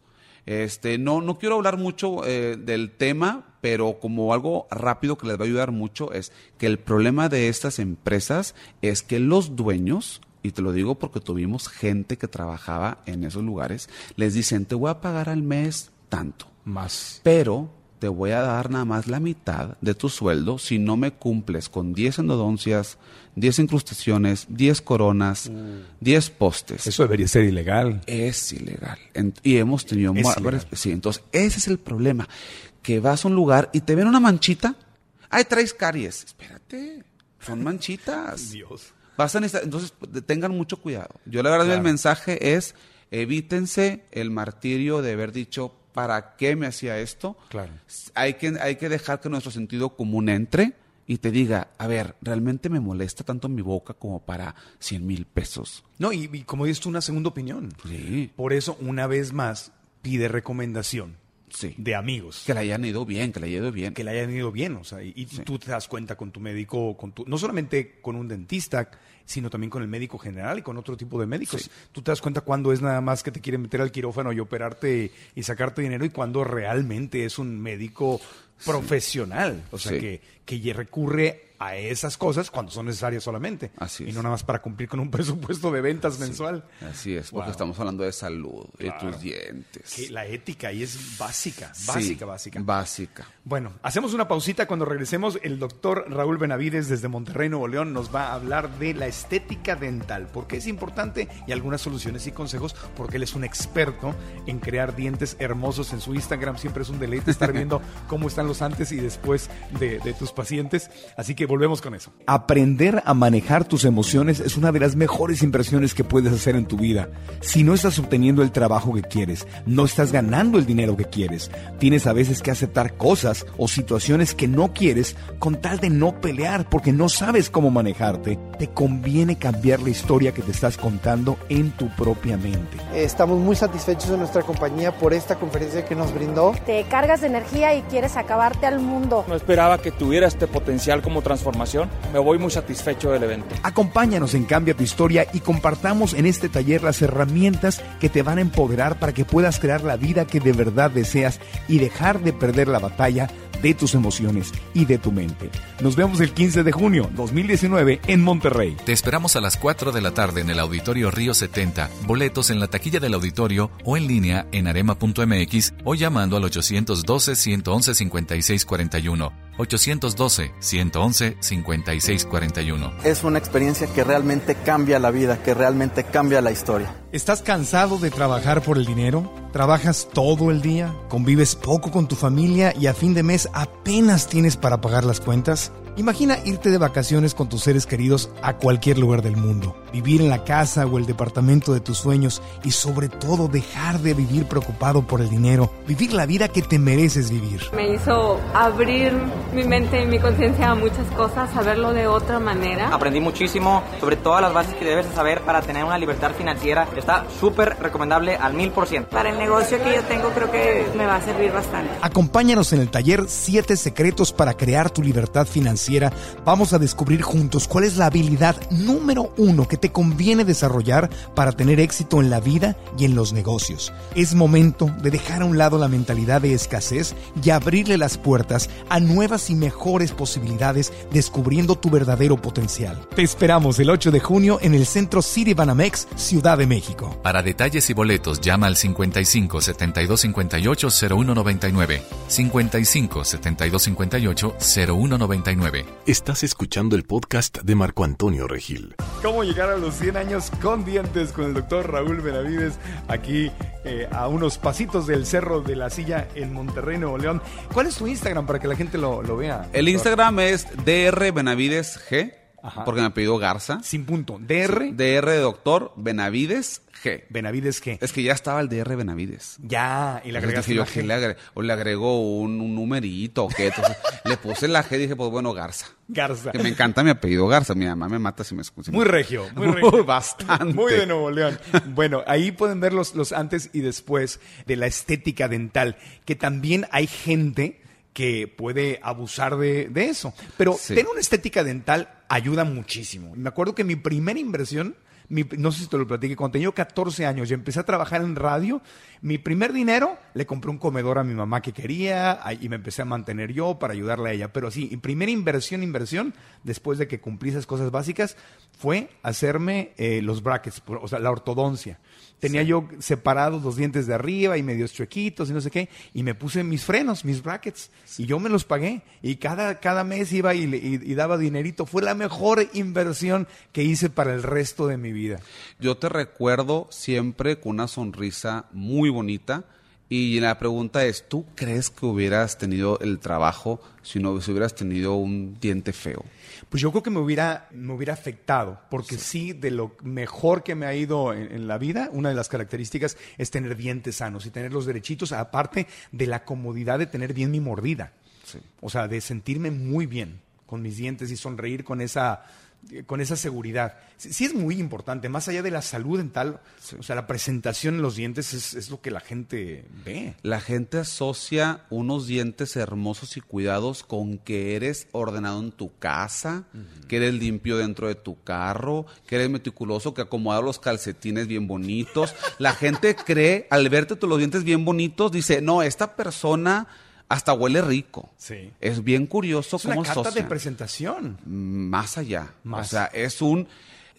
Este, no, no quiero hablar mucho eh, del tema, pero como algo rápido que les va a ayudar mucho es que el problema de estas empresas es que los dueños, y te lo digo porque tuvimos gente que trabajaba en esos lugares, les dicen, te voy a pagar al mes tanto, Más. pero te voy a dar nada más la mitad de tu sueldo si no me cumples con 10 endodoncias, 10 incrustaciones, 10 coronas, 10 postes Eso debería ser ilegal. es ilegal. En- y hemos tenido Es ilegal. Sí, entonces ese es el problema. Que vas a un lugar y te ven una manchita. Ay, traes caries. Espérate, son manchitas. Dios. Vas a necesitar- entonces, de- tengan mucho cuidado. Yo la verdad el mensaje es evítense el martirio de haber dicho ¿para qué me hacía esto? Claro. Hay que, hay que dejar que nuestro sentido común entre y te diga, a ver, ¿realmente me molesta tanto mi boca como para 100 mil pesos? No, y, y como dices tú, una segunda opinión. Sí. Por eso, una vez más, pide recomendación Sí. de amigos. Que le hayan ido bien, que le haya ido bien. que le hayan ido bien, o sea, y, y tú te das cuenta con tu médico, con tu, no solamente con un dentista, sino también con el médico general y con otro tipo de médicos. Sí. Tú te das cuenta cuando es nada más que te quieren meter al quirófano y operarte y sacarte dinero y cuando realmente es un médico profesional, o sea, Sí. que, que recurre a esas cosas cuando son necesarias solamente. Así Y es. no nada más para cumplir con un presupuesto de ventas mensual. Así es, porque Wow. estamos hablando de salud, Claro. de tus dientes. Que la ética ahí es básica, Sí, básica, básica. Básica. Bueno, hacemos una pausita cuando regresemos. El doctor Raúl Benavides desde Monterrey, Nuevo León, nos va a hablar de la estética dental, porque es importante y algunas soluciones y consejos, porque él es un experto en crear dientes hermosos en su Instagram. Siempre es un deleite estar viendo cómo están los antes y después de, de tus pacientes. Así que volvemos con eso. Aprender a manejar tus emociones es una de las mejores inversiones que puedes hacer en tu vida. Si no estás obteniendo el trabajo que quieres, no estás ganando el dinero que quieres, tienes a veces que aceptar cosas o situaciones que no quieres con tal de no pelear porque no sabes cómo manejarte, te conviene cambiar la historia que te estás contando en tu propia mente. Estamos muy satisfechos de nuestra compañía por esta conferencia que nos brindó. Te cargas de energía y quieres acabarte al mundo. No esperaba que tuviera este potencial como transformación. Me voy muy satisfecho del evento. Acompáñanos en Cambia tu historia y compartamos en este taller las herramientas que te van a empoderar para que puedas crear la vida que de verdad deseas y dejar de perder la batalla de tus emociones y de tu mente. Nos vemos el 15 de junio 2019 en Monterrey. Te esperamos a las 4 de la tarde en el Auditorio Río 70. Boletos en la taquilla del auditorio o en línea en arema.mx o llamando al 812-111-5641. 812-111-5641. Es una experiencia que realmente cambia la vida, que realmente cambia la historia. ¿Estás cansado de trabajar por el dinero? ¿Trabajas todo el día? ¿Convives poco con tu familia y a fin de mes apenas tienes para pagar las cuentas? Imagina irte de vacaciones con tus seres queridos a cualquier lugar del mundo, vivir en la casa o el departamento de tus sueños y sobre todo dejar de vivir preocupado por el dinero, vivir la vida que te mereces vivir. Me hizo abrir mi mente y mi conciencia a muchas cosas, saberlo de otra manera. Aprendí muchísimo sobre todas las bases que debes de saber para tener una libertad financiera. Está súper recomendable al mil por ciento. Para el negocio que yo tengo creo que me va a servir bastante. Acompáñanos en el taller 7 secretos para crear tu libertad financiera. Vamos a descubrir juntos cuál es la habilidad número uno que te conviene desarrollar para tener éxito en la vida y en los negocios. Es momento de dejar a un lado la mentalidad de escasez y abrirle las puertas a nuevas y mejores posibilidades descubriendo tu verdadero potencial. Te esperamos el 8 de junio en el Centro City Banamex, Ciudad de México. Para detalles y boletos llama al 55 72 58 0199. 55 72 58 0199. Estás escuchando el podcast de Marco Antonio Regil. ¿Cómo llegar a los 100 años con dientes con el doctor Raúl Benavides aquí eh, a unos pasitos del Cerro de la Silla en Monterrey, Nuevo León? ¿Cuál es tu Instagram para que la gente lo, lo vea? El Instagram es DR G. Porque me pidió Garza. Sin punto. DR. DR de doctor Benavides G. Benavides G. Es que ya estaba el DR Benavides. Ya, y le agregaste dije yo, la ¿qué G. le agre- o le agregó un, un numerito o qué. Entonces le puse la G y dije, pues bueno, Garza. Garza. Que me encanta mi apellido Garza. Mi mamá me mata si me escucha. Muy regio, muy regio. Bastante. Muy de Nuevo León. Bueno, ahí pueden ver los, los antes y después de la estética dental, que también hay gente que puede abusar de, de eso. Pero Sí. tener una estética dental ayuda muchísimo. Me acuerdo que mi primera inversión, mi- no sé si te lo platiqué, cuando tenía yo 14 años y empecé a trabajar en radio, mi primer dinero le compré un comedor a mi mamá que quería y me empecé a mantener yo para ayudarle a ella. Pero sí, mi primera inversión, inversión, después de que cumplí esas cosas básicas, fue hacerme eh, los brackets, o sea, la ortodoncia. Tenía yo separados los dientes de arriba y medios chuequitos y no sé qué, y me puse mis frenos, mis brackets, y yo me los pagué. Y cada, cada mes iba y, y- y daba dinerito. Fue la mejor inversión que hice para el resto de mi vida. Yo te recuerdo siempre con una sonrisa muy bonita. Y la pregunta es, ¿tú crees que hubieras tenido el trabajo si no si hubieras tenido un diente feo? Pues yo creo que me hubiera, me hubiera afectado, porque sí. de lo mejor que me ha ido en, en la vida, una de las características es tener dientes sanos y tenerlos derechitos, aparte de la comodidad de tener bien mi mordida. O sea, de sentirme muy bien con mis dientes y sonreír con esa, con esa seguridad. Sí, sí es muy importante, más allá de la salud dental, o sea, la presentación en los dientes es, es lo que la gente ve. La gente asocia unos dientes hermosos y cuidados con que eres ordenado en tu casa, que eres limpio dentro de tu carro, que eres meticuloso, que acomodas los calcetines bien bonitos. La gente cree, al verte los dientes bien bonitos, dice, no, esta persona hasta huele rico. Sí. Es bien curioso Es una cómo carta de presentación. Más allá. Más. O sea, es un.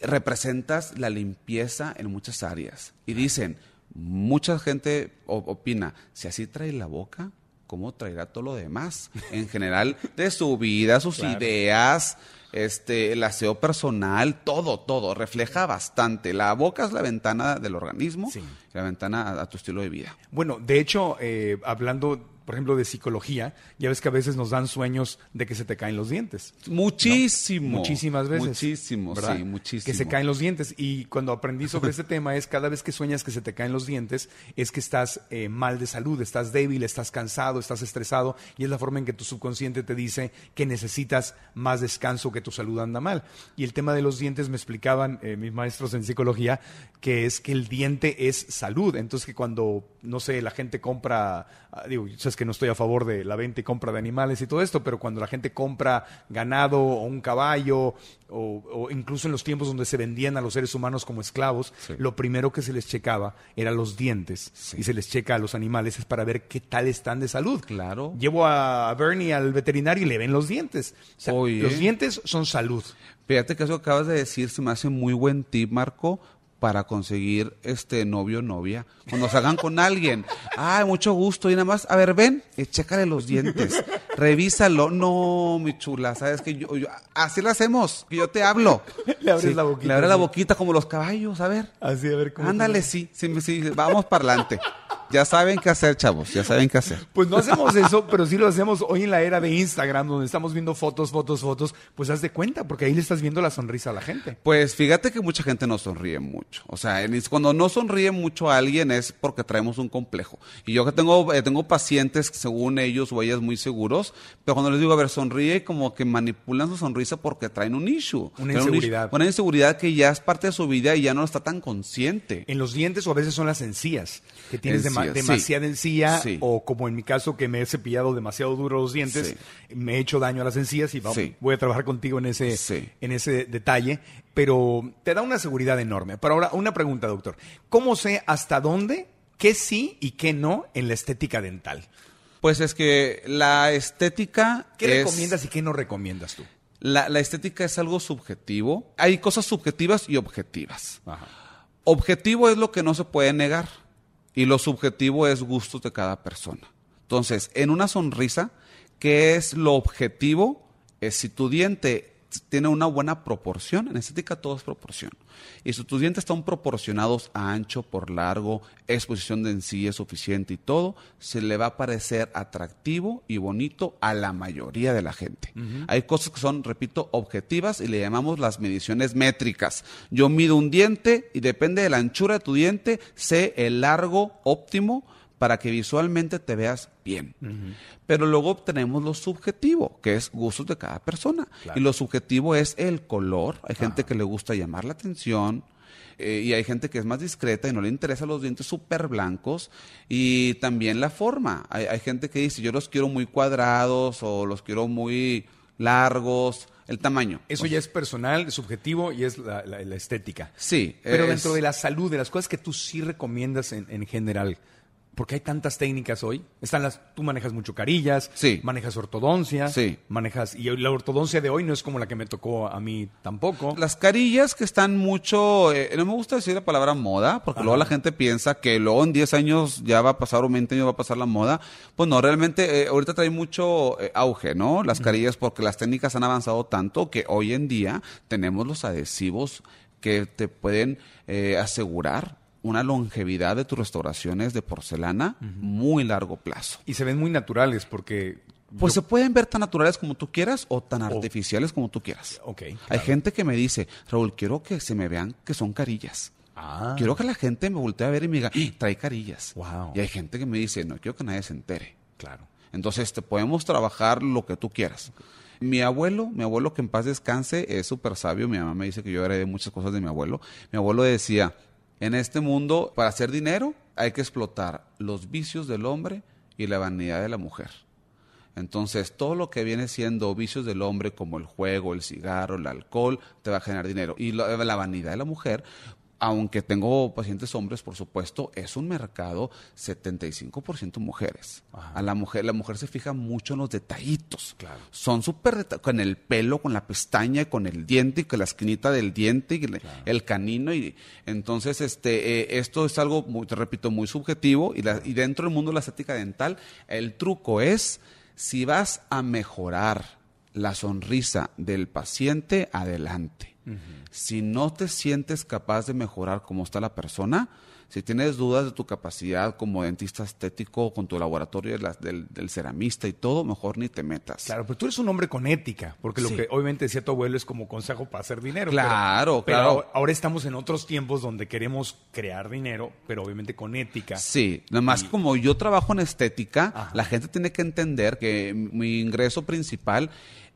Representas la limpieza en muchas áreas. Y dicen, mucha gente opina, si así trae la boca, ¿cómo traerá todo lo demás? En general, de su vida, sus Claro. ideas, este, el aseo personal, todo, todo. Refleja bastante. La boca es la ventana del organismo, Sí. la ventana a, a tu estilo de vida. Bueno, de hecho, eh, hablando por ejemplo, de psicología, ya ves que a veces nos dan sueños de que se te caen los dientes. Muchísimo. Muchísimas veces. Muchísimo, ¿verdad? sí, muchísimo. Que se caen los dientes. Y cuando aprendí sobre este tema es cada vez que sueñas que se te caen los dientes, es que estás eh, mal de salud, estás débil, estás cansado, estás estresado, y es la forma en que tu subconsciente te dice que necesitas más descanso, que tu salud anda mal. Y el tema de los dientes me explicaban eh, mis maestros en psicología que es que el diente es salud. Entonces que cuando, no sé, la gente compra, ah, digo, que no estoy a favor de la venta y compra de animales y todo esto, pero cuando la gente compra ganado o un caballo, o, o incluso en los tiempos donde se vendían a los seres humanos como esclavos, lo primero que se les checaba eran los dientes y se les checa a los animales es para ver qué tal están de salud. Claro. Llevo a Bernie al veterinario y le ven los dientes. O sea, Oye. los dientes son salud. Fíjate que eso que acabas de decir se me hace muy buen tip, Marco, para conseguir este novio o novia. Cuando salgan con alguien, ay, mucho gusto, y nada más, a ver, ven, eh, chécale los dientes, revísalo. No, mi chula, sabes que yo, yo- así lo hacemos, que yo te hablo. Le abres Sí, la boquita. Le abres la boquita como los caballos, a ver. Así, a ver cómo. Ándale, sí, sí, sí, vamos para adelante. Ya saben qué hacer, chavos, ya saben qué hacer. Pues no hacemos eso, pero sí lo hacemos hoy en la era de Instagram, donde estamos viendo fotos, fotos, fotos. Pues haz de cuenta, porque ahí le estás viendo la sonrisa a la gente. Pues fíjate que mucha gente no sonríe mucho. O sea, cuando no sonríe mucho a alguien es porque traemos un complejo. Y yo que tengo, eh, tengo pacientes, según ellos o ellas, muy seguros, pero cuando les digo, a ver, sonríe, como que manipulan su sonrisa porque traen un issue. Una Traen un inseguridad. issue. una inseguridad que ya es parte de su vida y ya no está tan consciente. En los dientes o a veces son las encías, que tienes dema- Encías, sí. demasiada encía Sí. o como en mi caso que me he cepillado demasiado duro los dientes, me he hecho daño a las encías y vamos, voy a trabajar contigo en ese, en ese detalle, pero te da una seguridad enorme. Pero ahora, una pregunta, doctor. ¿Cómo sé hasta dónde, qué sí y qué no en la estética dental? Pues es que la estética ¿Qué es- recomiendas y qué no recomiendas tú? La, la estética es algo subjetivo. Hay cosas subjetivas y objetivas. Objetivo es lo que no se puede negar y lo subjetivo es gustos de cada persona. Entonces, en una sonrisa, ¿qué es lo objetivo? Es si tu diente tiene una buena proporción, en estética todo es proporción. Y si tus dientes están proporcionados a ancho por largo, exposición de encía suficiente y todo, se le va a parecer atractivo y bonito a la mayoría de la gente. Hay cosas que son, repito, objetivas y le llamamos las mediciones métricas. Yo mido un diente y depende de la anchura de tu diente, sé el largo óptimo para que visualmente te veas bien. Pero luego tenemos lo subjetivo, que es gustos de cada persona. Claro. Y lo subjetivo es el color. Hay gente que le gusta llamar la atención. eh, y hay gente que es más discreta y no le interesan los dientes súper blancos. Y también la forma. Hay, hay gente que dice, yo los quiero muy cuadrados o los quiero muy largos. El tamaño. Eso ya es personal, subjetivo y es la, la- la estética. Sí. Pero es- dentro de la salud, de las cosas que tú sí recomiendas en, en general, porque hay tantas técnicas hoy. Están las, tú manejas mucho carillas, manejas ortodoncia, manejas y la ortodoncia de hoy no es como la que me tocó a mí tampoco. Las carillas que están mucho, eh, no me gusta decir la palabra moda, porque luego la gente piensa que luego en 10 años ya va a pasar o en 20 años va a pasar la moda. Pues no, realmente eh, ahorita trae mucho eh, auge, ¿no? Las carillas porque las técnicas han avanzado tanto que hoy en día tenemos los adhesivos que te pueden asegurar una longevidad de tus restauraciones de porcelana muy largo plazo. Y se ven muy naturales porque... Pues se pueden ver tan naturales como tú quieras o tan artificiales como tú quieras. Ok. Hay gente que me dice, Raúl, quiero que se me vean que son carillas. Ah. Quiero que la gente me voltee a ver y me diga, "¡Ah! trae carillas. Wow. Y hay gente que me dice, no quiero que nadie se entere. Claro. Entonces, te podemos trabajar lo que tú quieras. Mi abuelo, mi abuelo que en paz descanse, es súper sabio. Mi mamá me dice que yo heredé muchas cosas de mi abuelo. Mi abuelo decía, en este mundo, para hacer dinero, hay que explotar los vicios del hombre y la vanidad de la mujer. Entonces, todo lo que viene siendo vicios del hombre, como el juego, el cigarro, el alcohol, te va a generar dinero. Y la vanidad de la mujer, aunque tengo pacientes hombres, por supuesto, es un mercado 75% mujeres. A la mujer, la mujer se fija mucho en los detallitos. Son súper con el pelo, con la pestaña, con el diente, y con la esquinita del diente, y el, el canino. Y entonces, este, eh, esto es algo, muy, te repito, muy subjetivo. Y, la- y dentro del mundo de la estética dental, el truco es si vas a mejorar la sonrisa del paciente, adelante. Si no te sientes capaz de mejorar cómo está la persona, Si tienes dudas de tu capacidad como dentista estético, con tu laboratorio de la- del, del ceramista y todo, mejor ni te metas. Claro, pero tú eres un hombre con ética, porque lo Sí. que obviamente decía tu abuelo es como consejo para hacer dinero. Claro, pero, pero claro. ahora- ahora estamos en otros tiempos donde queremos crear dinero, pero obviamente con ética. Sí, nada más como yo trabajo en estética, la gente tiene que entender que mi ingreso principal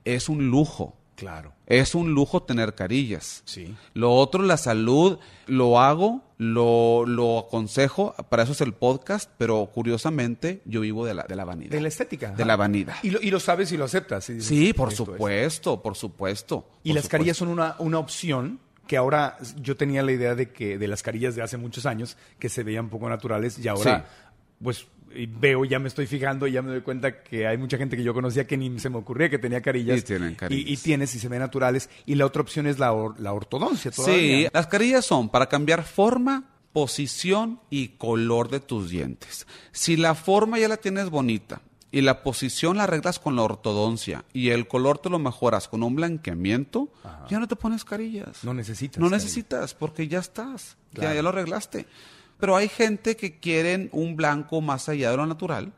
es un lujo. Claro. Es un lujo tener carillas. Sí. Lo otro, la salud, lo hago, lo, lo aconsejo, para eso es el podcast, pero curiosamente yo vivo de la, de la vanidad. De la estética. De ajá. la vanidad. Y lo, y lo sabes y lo aceptas. y Sí, por "Esto es". supuesto, por supuesto. Y por las carillas son una, una opción que ahora yo tenía la idea de que de las carillas de hace muchos años que se veían poco naturales y ahora pues y veo, ya me estoy fijando y ya me doy cuenta que hay mucha gente que yo conocía que ni se me ocurría que tenía carillas. Y tienen carillas. Y, y tienes y se ven naturales. Y la otra opción es la, or- la ortodoncia Sí, todavía. las carillas son para cambiar forma, posición y color de tus dientes. Si la forma ya la tienes bonita y la posición la arreglas con la ortodoncia y el color te lo mejoras con un blanqueamiento, ya no te pones carillas. No necesitas. No carillas. necesitas porque ya estás, ya, lo arreglaste. Pero hay gente que quieren un blanco más allá de lo natural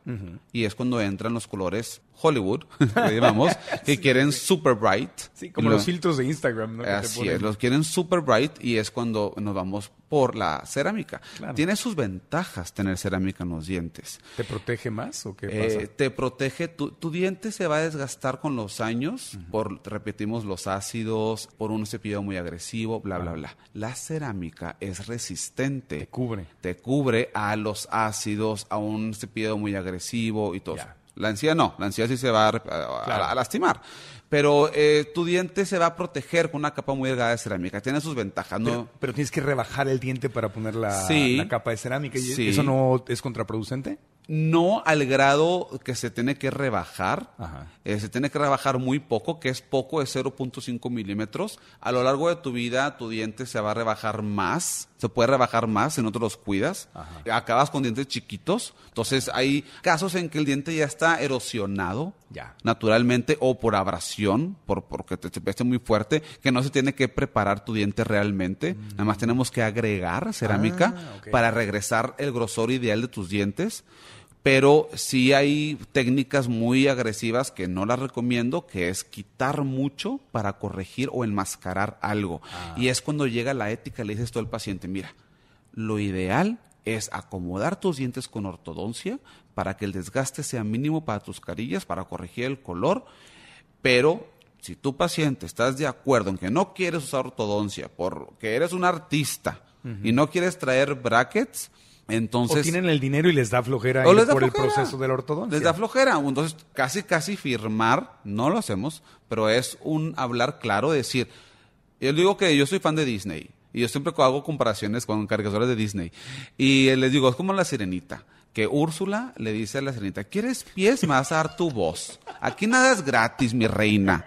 y es cuando entran los colores Hollywood, le llamamos, que quieren super bright. Sí, como lo- los filtros de Instagram, ¿no? Así es, los quieren super bright y es cuando nos vamos por la cerámica. Claro. Tiene sus ventajas tener cerámica en los dientes. ¿Te protege más o qué Eh, pasa? te protege, tu, tu diente se va a desgastar con los años, por, repetimos, los ácidos, por un cepillo muy agresivo, bla, bla, bla. La cerámica es resistente. Te cubre. Te cubre a los ácidos, a un cepillo muy agresivo y todo eso. La encía no, la encía sí se va a, a- a- Claro. a lastimar. Pero eh, tu diente se va a proteger con una capa muy delgada de cerámica. Tiene sus ventajas, ¿no? Pero, pero tienes que rebajar el diente para poner la, Sí. la capa de cerámica. ¿Y Sí. ¿Eso no es contraproducente? No al grado que se tiene que rebajar. Ajá. Eh, se tiene que rebajar muy poco, que es poco, es 0.5 milímetros. A lo largo de tu vida, tu diente se va a rebajar más. Se puede rebajar más si no te los cuidas. Acabas con dientes chiquitos. Entonces, hay casos en que el diente ya está erosionado Ya. naturalmente o por abrasión, por, porque te, te peste muy fuerte, que no se tiene que preparar tu diente realmente. Nada más tenemos que agregar cerámica Ah, para regresar el grosor ideal de tus dientes. Pero sí hay técnicas muy agresivas que no las recomiendo, que es quitar mucho para corregir o enmascarar algo. Ah. Y es cuando llega la ética, le dices tú al paciente, mira, lo ideal es acomodar tus dientes con ortodoncia para que el desgaste sea mínimo para tus carillas, para corregir el color, pero si tu paciente estás de acuerdo en que no quieres usar ortodoncia porque eres un artista y no quieres traer brackets, entonces... o tienen el dinero y les da flojera O les da por el proceso de la ortodoncia. Les da flojera. Entonces, casi, casi firmar, no lo hacemos, pero es un hablar claro, decir, yo digo que yo soy fan de Disney y yo siempre hago comparaciones con caricaturas de Disney y les digo, es como la sirenita. Que Úrsula le dice a la sirenita, ¿quieres pies? Me vas a dar tu voz. Aquí nada es gratis, mi reina.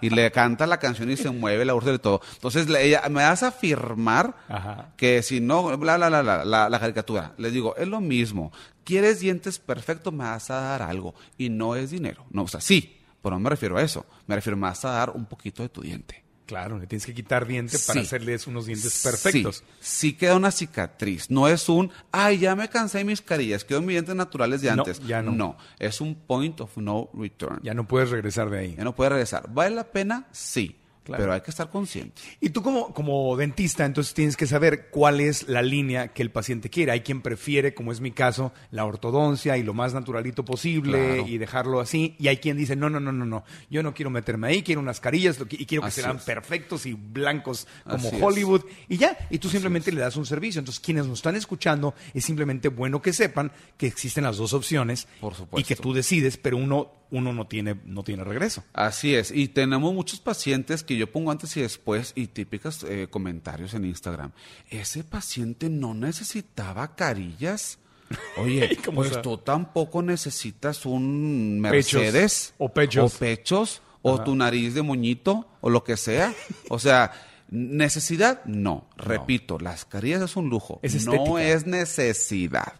Y le canta la canción y se mueve la Úrsula y todo. Entonces, le- ella, me vas a firmar Ajá. que si no, bla, bla, bla, bla, la, la caricatura. Les digo, es lo mismo. ¿Quieres dientes perfectos? Me vas a dar algo. Y no es dinero. No, o sea, sí, pero no me refiero a eso. Me refiero más a dar un poquito de tu diente. Claro, le tienes que quitar diente para Sí. hacerles unos dientes perfectos. Sí, sí queda una cicatriz. No es un, ay, ya me cansé de mis carillas, quedo mis dientes naturales de No, antes. ya no. No, es un point of no return. Ya no puedes regresar de ahí. Ya no puede regresar. ¿Vale la pena? Sí. Claro. Pero hay que estar consciente. Y tú como, como dentista, entonces tienes que saber cuál es la línea que el paciente quiere. Hay quien prefiere, como es mi caso, la ortodoncia y lo más naturalito posible Claro. y dejarlo así. Y hay quien dice, no, no, no, no, no, yo no quiero meterme ahí, quiero unas carillas y quiero que Así sean es. perfectos y blancos como Así es. Hollywood. Y ya, y tú simplemente le das un servicio. Entonces quienes nos están escuchando es simplemente bueno que sepan que existen las dos opciones Por y supuesto. que tú decides, pero uno, uno no, tiene, no tiene regreso. Así es, y tenemos muchos pacientes que yo pongo antes y después y típicos eh, comentarios en Instagram. Ese paciente no necesitaba carillas. Oye, ¿Cómo pues tú tampoco necesitas un Pechos. Mercedes O pechos. o pechos o Ajá. tu nariz de moñito o lo que sea. O sea, necesidad no. Repito, las carillas es un lujo. Es no es necesidad.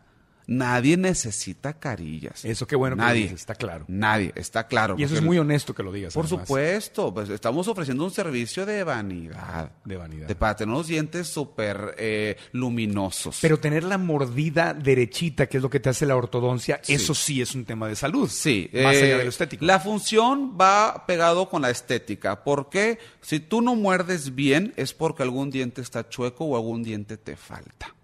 Nadie necesita carillas. Eso qué bueno que Nadie. dices, está claro. Nadie, está claro. Y eso es muy honesto que lo digas. Por además. supuesto, pues estamos ofreciendo un servicio de vanidad. De vanidad. De, para tener unos dientes súper eh, luminosos. Pero tener la mordida derechita, que es lo que te hace la ortodoncia, Sí. eso sí es un tema de salud. Sí. Más eh, allá de lo estético. La función va pegado con la estética. Porque si tú no muerdes bien, es porque algún diente está chueco o algún diente te falta.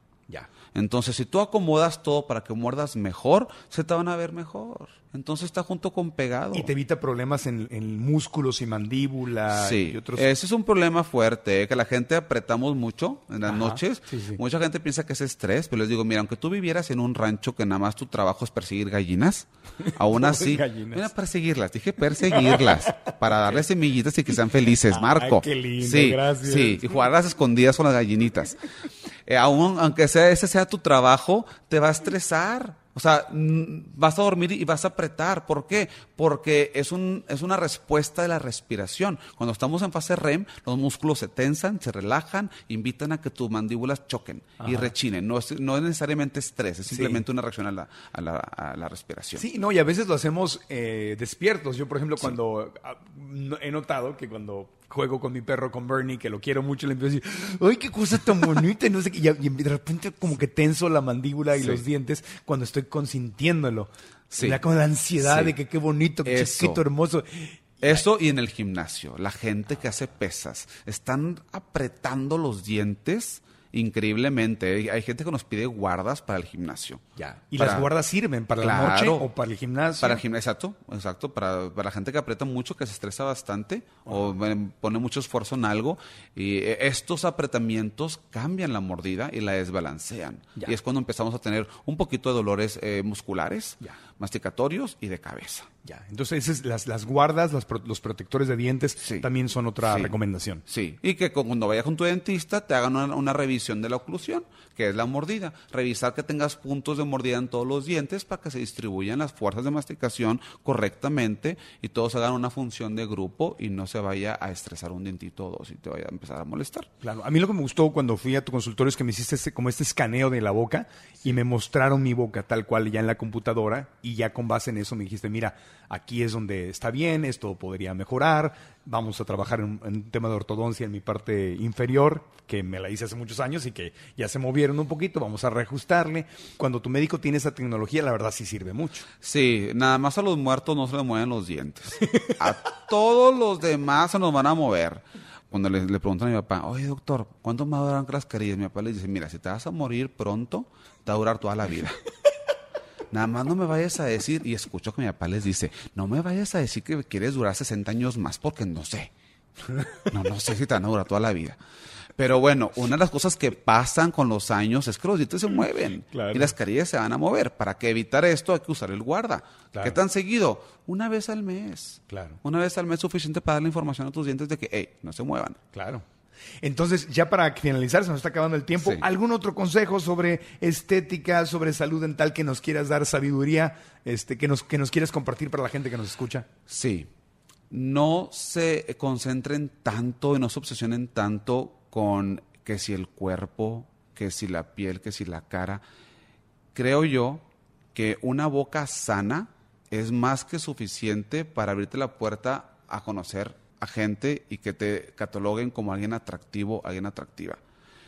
Entonces, si tú acomodas todo para que muerdas mejor, se te van a ver mejor. Entonces está junto con pegado. Y te evita problemas en, en músculos y mandíbula Sí, y otros. ese es un problema fuerte, eh, que la gente apretamos mucho en las Ajá, noches. sí, sí. Mucha gente piensa que es estrés, pero les digo, mira, aunque tú vivieras en un rancho que nada más tu trabajo es perseguir gallinas, aún así, gallinas. mira, perseguirlas, dije perseguirlas, para darles semillitas y que sean felices, Marco. qué lindo, sí, gracias. Sí, y jugar a las escondidas con las gallinitas. Eh, aún, aunque sea ese sea tu trabajo, te va a estresar. O sea, vas a dormir y vas a apretar. ¿Por qué? Porque es, un, es una respuesta de la respiración. Cuando estamos en fase REM, los músculos se tensan, se relajan, invitan a que tus mandíbulas choquen y rechinen. No es, no es necesariamente estrés, es Sí. simplemente una reacción a la, a la, a la respiración. Sí, no, y a veces lo hacemos eh, despiertos. Yo, por ejemplo, cuando ah, he notado que cuando juego con mi perro, con Bernie, que lo quiero mucho, le empiezo a decir, ¡ay, qué cosa tan bonita! Y, no sé qué, y, de repente como que tenso la mandíbula y Sí. los dientes cuando estoy consintiéndolo. Sí. Me da como la ansiedad Sí. de que qué bonito, qué chiquito, hermoso. Eso y en el gimnasio, la gente que hace pesas, están apretando los dientes increíblemente. Hay- gente que nos pide guardas para el gimnasio. Ya. Y Para- las guardas sirven para la noche o para el gimnasio. Para el gimnasio, exacto, exacto. Para, para la gente que aprieta mucho, que se estresa bastante o pone mucho esfuerzo en algo. Y eh, estos apretamientos cambian la mordida y la desbalancean. Ya. Y es cuando empezamos a tener un poquito de dolores eh, musculares, Ya. Masticatorios y de cabeza. Ya. Entonces, esas- las, las guardas, las pro- los protectores de dientes Sí. también son otra Sí. recomendación. Sí, y que cu- cuando vayas con tu dentista te hagan una, una revisión de la oclusión, que es la mordida. Revisar que tengas puntos de mordida en todos los dientes para que se distribuyan las fuerzas de masticación correctamente y todos hagan una función de grupo y no se vaya a estresar un dientito o dos y te vaya a empezar a molestar. Claro, a mí lo que me gustó cuando fui a tu consultorio es que me hiciste este- como este escaneo de la boca y me mostraron mi boca tal cual ya en la computadora y ya con base en eso me dijiste, mira, aquí es donde está bien, esto podría mejorar, vamos a trabajar en, un tema de ortodoncia en mi parte inferior, que me la hice hace muchos años y que ya se movieron un poquito, vamos a reajustarle. Cuando tu médico tiene esa tecnología, la verdad sí sirve mucho. Sí, nada más a los muertos no se les mueven los dientes. A todos los demás se nos van a mover. Cuando le, le preguntan a mi papá, oye doctor, ¿cuánto me duran las carillas? Mi papá le dice, mira, si te vas a morir pronto, te va a durar toda la vida. Nada más no me vayas a decir, y escucho que mi papá les dice, no me vayas a decir que quieres durar 60 años más porque no sé. No, no sé si te van a durar toda la vida. Pero bueno, una de las cosas que pasan con los años es que los dientes se mueven Claro. y las carillas se van a mover. Para que evitar esto hay que usar el guarda. Claro. ¿Qué tan seguido? Una vez al mes. Claro. Una vez al mes es suficiente para darle información a tus dientes de que, hey, no se muevan. Claro. Entonces, ya para finalizar, se nos está acabando el tiempo. Sí. ¿Algún otro consejo sobre estética, sobre salud dental que nos quieras dar, sabiduría, este, que nos, que nos quieras compartir para la gente que nos escucha? Sí. No se concentren tanto y no se obsesionen tanto con que si el cuerpo, que si la piel, que si la cara. Creo yo que una boca sana es más que suficiente para abrirte la puerta a conocer a gente y que te cataloguen como alguien atractivo, alguien atractiva.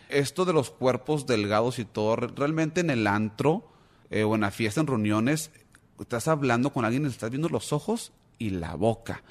Esto de los cuerpos delgados y todo, re- realmente en el antro eh, o en la fiesta, en reuniones, estás hablando con alguien, le estás viendo los ojos y la boca.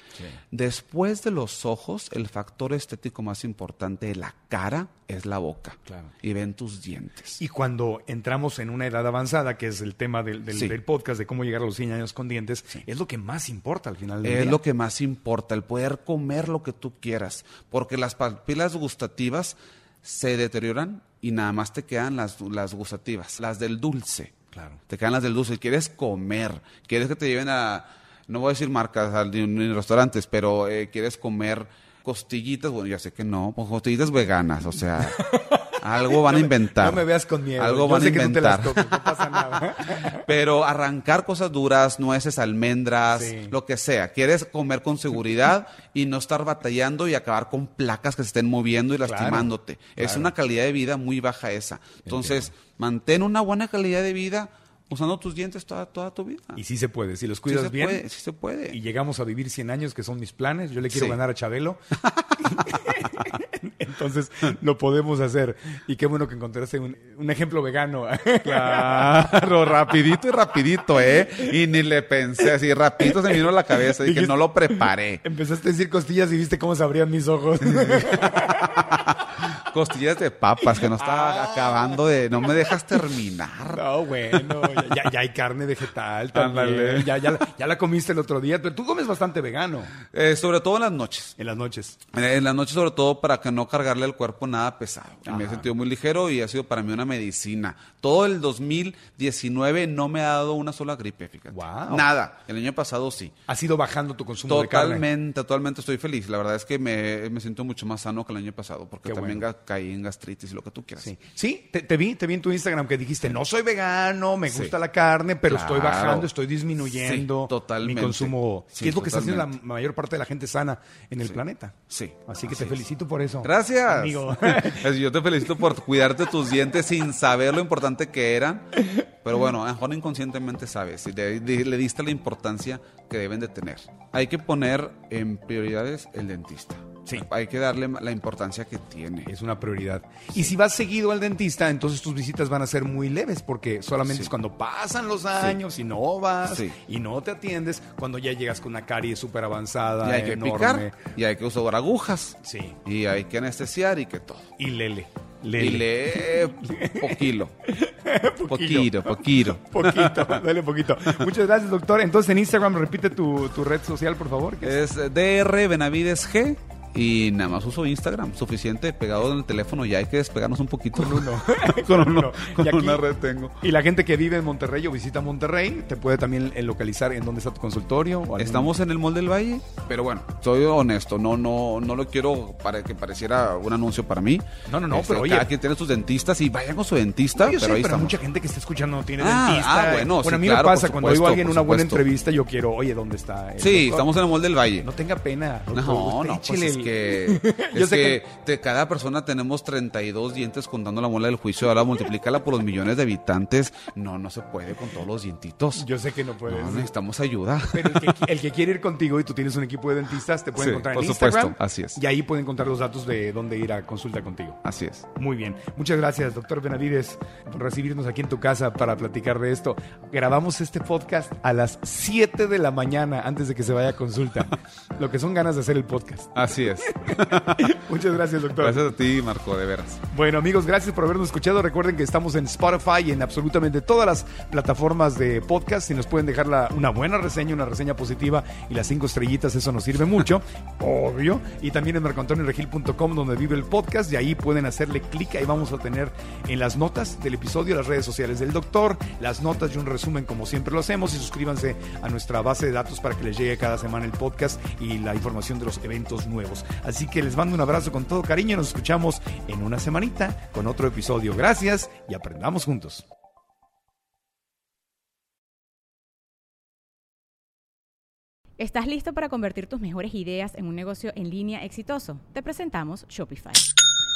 Después de los ojos, el factor estético más importante de la cara es la boca. Claro. Y ven tus dientes. Y cuando entramos en una edad avanzada, que es el tema del, del- Sí. del podcast de cómo llegar a los 100 años con dientes, es lo que más importa al final del Es día. lo que más importa, el poder comer lo que tú quieras, porque las papilas gustativas se deterioran y nada más te quedan las, las gustativas, las del dulce. Claro. Te quedan las del dulce. Quieres comer, quieres que te lleven a, no voy a decir marcas al- ni, ni restaurantes, pero eh, quieres comer costillitas, bueno, ya sé que no, pues costillitas veganas, o sea, algo van a inventar. No me veas con miedo. Algo Yo van a sé que tú te las inventar. no pasa nada. Pero arrancar cosas duras, nueces, almendras, Sí. lo que sea. Quieres comer con seguridad y no estar batallando y acabar con placas que se estén moviendo y Claro, lastimándote. Es claro. una calidad de vida muy baja esa. Entonces, mantén una buena calidad de vida, usando tus dientes toda, toda tu vida. Y sí se puede, si los cuidas se bien. puede, sí se puede. Y llegamos a vivir 100 años, que son mis planes. Yo le quiero Sí. ganar a Chabelo. Entonces lo podemos hacer. Y qué bueno que encontraste un, un ejemplo vegano. Claro, rapidito y rapidito, ¿eh? Y ni le pensé así, rapidito se me vino a la cabeza. Dije, Dijiste- no lo preparé. Empezaste a decir costillas y viste cómo se abrían mis ojos. Costillas de papas que no estaba acabando de... No me dejas terminar. No, bueno, ya, ya- hay carne vegetal también. Ya, ya, la- ya la comiste el otro día. Pero tú comes bastante vegano Eh, sobre todo en las noches. en las noches. Eh, En las noches, sobre todo, para que no cargarle al cuerpo nada pesado. Me he sentido muy ligero y ha sido para mí una medicina. Todo el 2019 no me ha dado una sola gripe, fíjate. Wow. Nada. El año pasado sí. Has ido bajando tu consumo de carne. Totalmente, totalmente estoy feliz. La verdad es que me, me siento mucho más sano que el año pasado, porque Qué también bueno. Caí en gastritis y lo que tú quieras. Sí, sí te, te vi, te vi en tu Instagram que dijiste, no soy vegano, me Sí. gusta la carne, pero estoy bajando, estoy disminuyendo Sí, totalmente. mi consumo. Sí, que es lo que está haciendo la mayor parte de la gente sana en el planeta. Sí. Así que Así te es. felicito por eso. Gracias. Amigo. Yo te felicito por cuidarte tus dientes sin saber lo importante que eran. Pero bueno, mejor inconscientemente sabes y le, le- le diste la importancia que deben de tener. Hay que poner en prioridades el dentista. Sí. Hay que darle la importancia que tiene. Es una prioridad. Y si vas seguido al dentista, entonces tus visitas van a ser muy leves, porque solamente Sí. es cuando pasan los años y no vas y no te atiendes, cuando ya llegas con una carie súper avanzada, Y hay que enorme. picar, y hay que usar agujas, Sí. y hay que anestesiar y que todo. Y lele. Y Lele. lee poquilo. Poquillo. Poquito, poquito. Poquito, dale poquito. Muchas gracias, doctor. Entonces en Instagram repite tu, tu red social, por favor. que es- Es DR Benavides G. Y nada más uso Instagram, suficiente, pegado en el teléfono, ya hay que despegarnos un poquito. Con uno. con uno, con aquí- una red tengo. Y la gente que vive en Monterrey o visita Monterrey, te puede también eh, localizar en dónde está tu consultorio. o Estamos en el Mall del Valle, pero bueno, soy honesto, no, no, no lo quiero para que pareciera un anuncio para mí. No, no, no, Este, pero oye- Cada quien tiene sus dentistas y vayan con su dentista, pero sé, ahí pero mucha gente que está escuchando no tiene Ah, dentista. ah, bueno, sí, a mí claro, me pasa cuando oigo a alguien una buena entrevista, yo quiero, oye, ¿dónde está? el Sí, doctor? estamos en el Mall del Valle. No tenga pena. No, doctor, no, pues es que, Yo es sé que que- cada persona tenemos 32 dientes contando la muela del juicio, ahora multiplícala por los millones de habitantes. No, no se puede con todos los dientitos. Yo sé que no puedes. No, necesitamos ayuda. Pero el que, el que quiere ir contigo y tú tienes un equipo de dentistas, te puede Sí, encontrar por en supuesto, Instagram. así es. Y ahí puede encontrar los datos de dónde ir a consulta contigo. Así es. Muy bien. Muchas gracias, doctor Benavides, por recibirnos aquí en tu casa para platicar de esto. Grabamos este podcast a las 7 de la mañana antes de que se vaya a consulta. Lo que son ganas de hacer el podcast. Así es. Muchas gracias, doctor. Gracias a ti, Marco, de veras. Bueno, amigos, gracias por habernos escuchado. Recuerden que estamos en Spotify y en absolutamente todas las plataformas de podcast. Si nos pueden dejar la- una buena reseña, una reseña positiva y las cinco estrellitas, eso nos sirve mucho, obvio. Y también en marcoantonioregil.com, donde vive el podcast, y ahí pueden hacerle clic. Ahí vamos a tener en las notas del episodio las redes sociales del doctor, las notas y un resumen, como siempre lo hacemos. Y suscríbanse a nuestra base de datos para que les llegue cada semana el podcast y la información de los eventos nuevos. Así que les mando un abrazo con todo cariño. Nos escuchamos en una semanita con otro episodio. Gracias y aprendamos juntos. ¿Estás listo para convertir tus mejores ideas en un negocio en línea exitoso? Te presentamos Shopify.